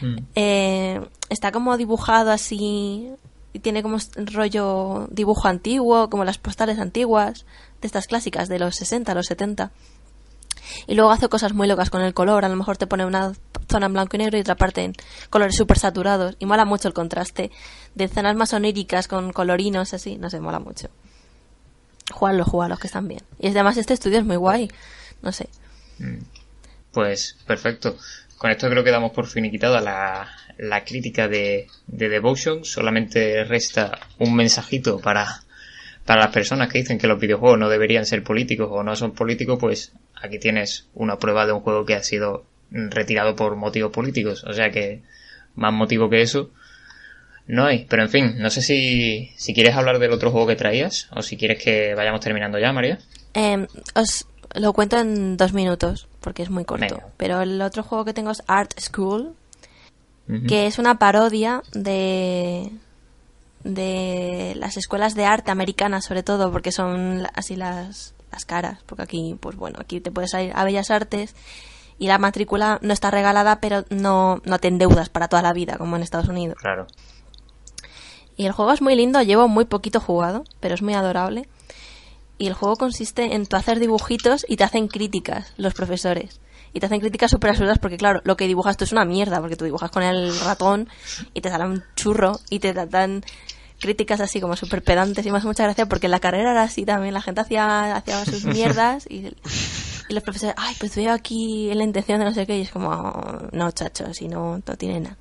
Mm. eh, está como dibujado así y tiene como rollo dibujo antiguo, como las postales antiguas, de estas clásicas de los 60, los 70. Y luego hace cosas muy locas con el color. A lo mejor te pone una zona en blanco y negro y otra parte en colores súper saturados. Y mola mucho el contraste de zonas más oníricas con colorinos así. No sé, mola mucho. Jugarlo, jugarlos que están bien. Y además este estudio es muy guay. No sé. Pues perfecto. Con esto creo que damos por finiquitada la, la crítica de, de Devotion. Solamente resta un mensajito para, para las personas que dicen que los videojuegos no deberían ser políticos o no son políticos, pues aquí tienes una prueba de un juego que ha sido retirado por motivos políticos. O sea que más motivo que eso no hay. Pero en fin, no sé si, si quieres hablar del otro juego que traías o si quieres que vayamos terminando ya, María. Eh, os lo cuento en dos minutos porque es muy corto. Venga. Pero el otro juego que tengo es Art School, que es una parodia de de las escuelas de arte americanas sobre todo porque son así las, las caras porque aquí pues bueno aquí te puedes ir a bellas artes y la matrícula no está regalada pero no no te endeudas para toda la vida como en Estados Unidos Claro. y el juego es muy lindo llevo muy poquito jugado pero es muy adorable y el juego consiste en tú hacer dibujitos y te hacen críticas los profesores. Y te hacen críticas súper absurdas porque, claro, lo que dibujas tú es una mierda, porque tú dibujas con el ratón y te sale un churro y te dan críticas así como súper pedantes y más mucha gracia porque en la carrera era así también, la gente hacía, hacía sus <laughs> mierdas y, y los profesores, ay, pues veo aquí la intención de no sé qué y es como, no, chacho, así no, no tiene nada.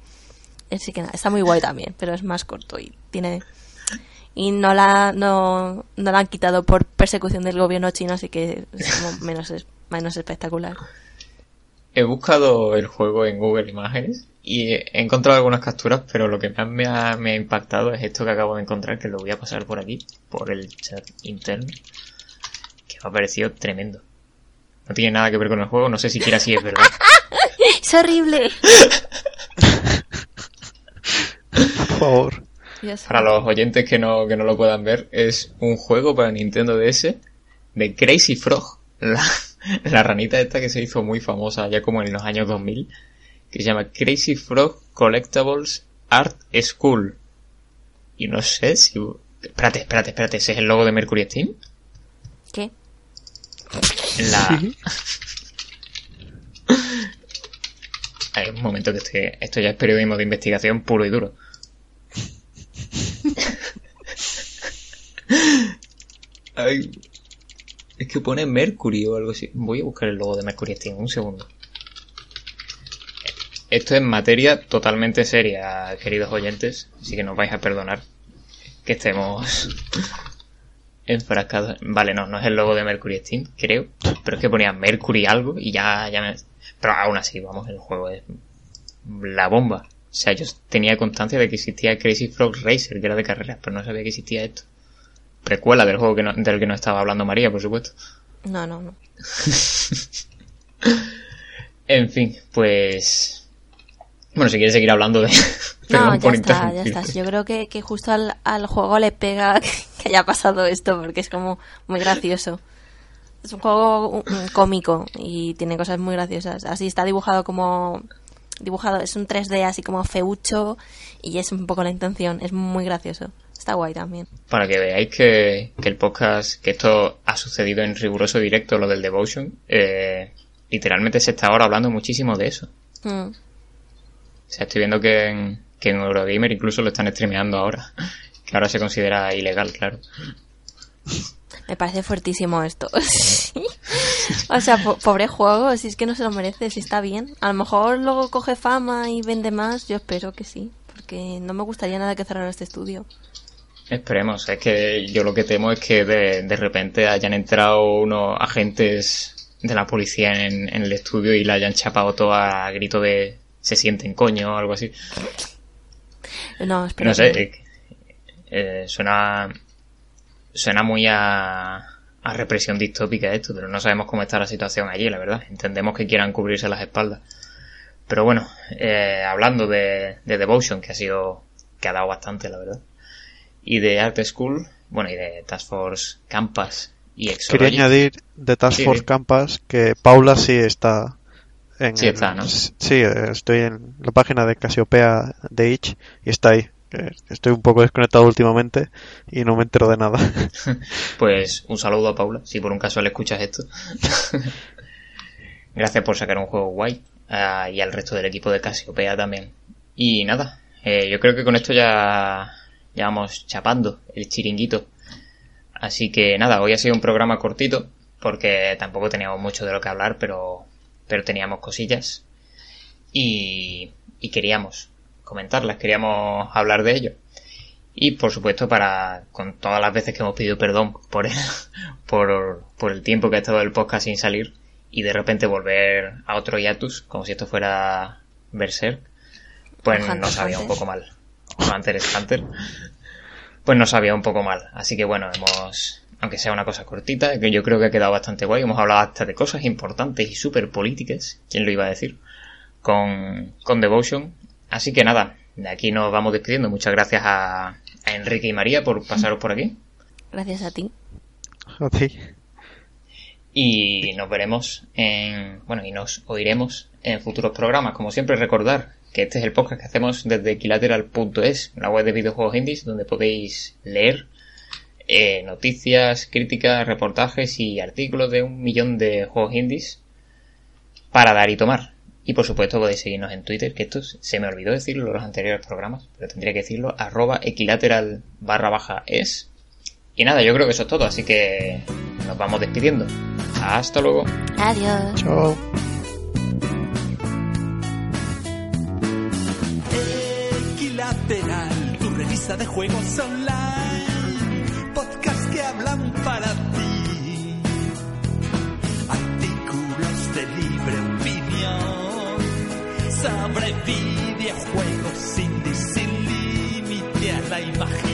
Así que nada, está muy guay también, pero es más corto y tiene y no la no, no la han quitado por persecución del gobierno chino así que es como <laughs> menos menos espectacular He buscado el juego en Google Imágenes y he encontrado algunas capturas, pero lo que más me ha, me ha impactado es esto que acabo de encontrar, que lo voy a pasar por aquí, por el chat interno, que me ha parecido tremendo. No tiene nada que ver con el juego, no sé siquiera si es verdad. <laughs> es horrible Por favor. Para los oyentes que no, que no lo puedan ver, es un juego para Nintendo DS de Crazy Frog, la, la ranita esta que se hizo muy famosa ya como en los años 2000, que se llama Crazy Frog Collectibles Art School. Y no sé si... Espérate, espérate, espérate, ¿ese es el logo de Mercury Steam? ¿qué? La... Sí. <laughs> Hay un momento que estoy, esto ya es periodismo de investigación puro y duro. <laughs> Ay, es que pone Mercury o algo así. Voy a buscar el logo de Mercury Steam, un segundo. Esto es materia totalmente seria, queridos oyentes, así que nos vais a perdonar que estemos enfrascados. Vale, no, no es el logo de Mercury Steam, creo, pero es que ponía Mercury algo y ya, ya me... Pero aún así, vamos, el juego es la bomba. O sea, yo tenía constancia de que existía Crazy Frog Racer, que era de carreras, pero no sabía que existía esto. precuela del juego que no- del que nos estaba hablando María, por supuesto. No, no, no. <laughs> En fin, pues... Bueno, si quieres seguir hablando de... No, ya está, ya está. Yo creo que, que justo al, al juego le pega <laughs> que haya pasado esto, porque es como muy gracioso. Es un juego cómico y tiene cosas muy graciosas. Así está dibujado como... Dibujado, es un 3D así como feucho y es un poco la intención. Es muy gracioso. Está guay también. Para que veáis que, que el podcast, que esto ha sucedido en riguroso directo, lo del Devotion, eh, literalmente se está ahora hablando muchísimo de eso. Mm. O sea, estoy viendo que en, que en Eurogamer incluso lo están streameando ahora. Que ahora se considera ilegal, claro. Me parece fuertísimo esto. <laughs> o sea, po- pobre juego, si es que no se lo merece, si está bien. A lo mejor luego coge fama y vende más, yo espero que sí. Porque no me gustaría nada que cerrara este estudio. Esperemos. Es que yo lo que temo es que de, de repente hayan entrado unos agentes de la policía en, en el estudio y la hayan chapado todo a grito de se sienten coño o algo así. No, espero No sé, que eh, eh, suena suena muy a, a represión distópica esto, pero no sabemos cómo está la situación allí, la verdad. Entendemos que quieran cubrirse las espaldas. Pero bueno, eh, hablando de, de Devotion, que ha sido, que ha dado bastante, la verdad. Y de Art School, bueno, y de Task Force Campus y Quería Exology. añadir de Task Force sí. Campus que Paula sí está en Sí está, ¿no? Sí, estoy en la página de Casiopea de Itch y está ahí. Estoy un poco desconectado últimamente y no me entero de nada. <laughs> Pues un saludo a Paula, si por un caso le escuchas esto. <laughs> Gracias por sacar un juego guay. ah, y al resto del equipo de Casiopea también. Y nada, eh, yo creo que con esto ya, ya vamos chapando el chiringuito. Así que nada, hoy ha sido un programa cortito, porque tampoco teníamos mucho de lo que hablar, pero, pero teníamos cosillas. Y, y queríamos comentarlas, queríamos hablar de ello. Y por supuesto para, con todas las veces que hemos pedido perdón por el, <laughs> por, por el tiempo que ha estado el podcast sin salir y de repente volver a otro hiatus, como si esto fuera Berserk, pues Hunter nos sabía un poco mal. O Hunter x Hunter. Pues nos sabía un poco mal. Así que bueno, hemos, aunque sea una cosa cortita, que yo creo que ha quedado bastante guay, hemos hablado hasta de cosas importantes y súper políticas, ¿quién lo iba a decir? Con, con Devotion. Así que nada, de aquí nos vamos despidiendo. Muchas gracias a, a Enrique y María por pasaros por aquí. Gracias a ti. A ti. Y nos veremos en, bueno, y nos oiremos en futuros programas. Como siempre, recordar que este es el podcast que hacemos desde equilateral.es, la web de videojuegos indies, donde podéis leer eh, noticias, críticas, reportajes y artículos de un millón de juegos indies para dar y tomar. Y por supuesto podéis seguirnos en Twitter, que esto se me olvidó decirlo en los anteriores programas, pero tendría que decirlo, arroba equilateral barra baja es. Y nada, yo creo que eso es todo, así que nos vamos despidiendo. Hasta luego. Adiós. Chao. Equilateral, tu revista de juegos online. Que hablan para ti. Artículos de libre opinión. Sobre videojuegos sin, sin límite a la imaginación.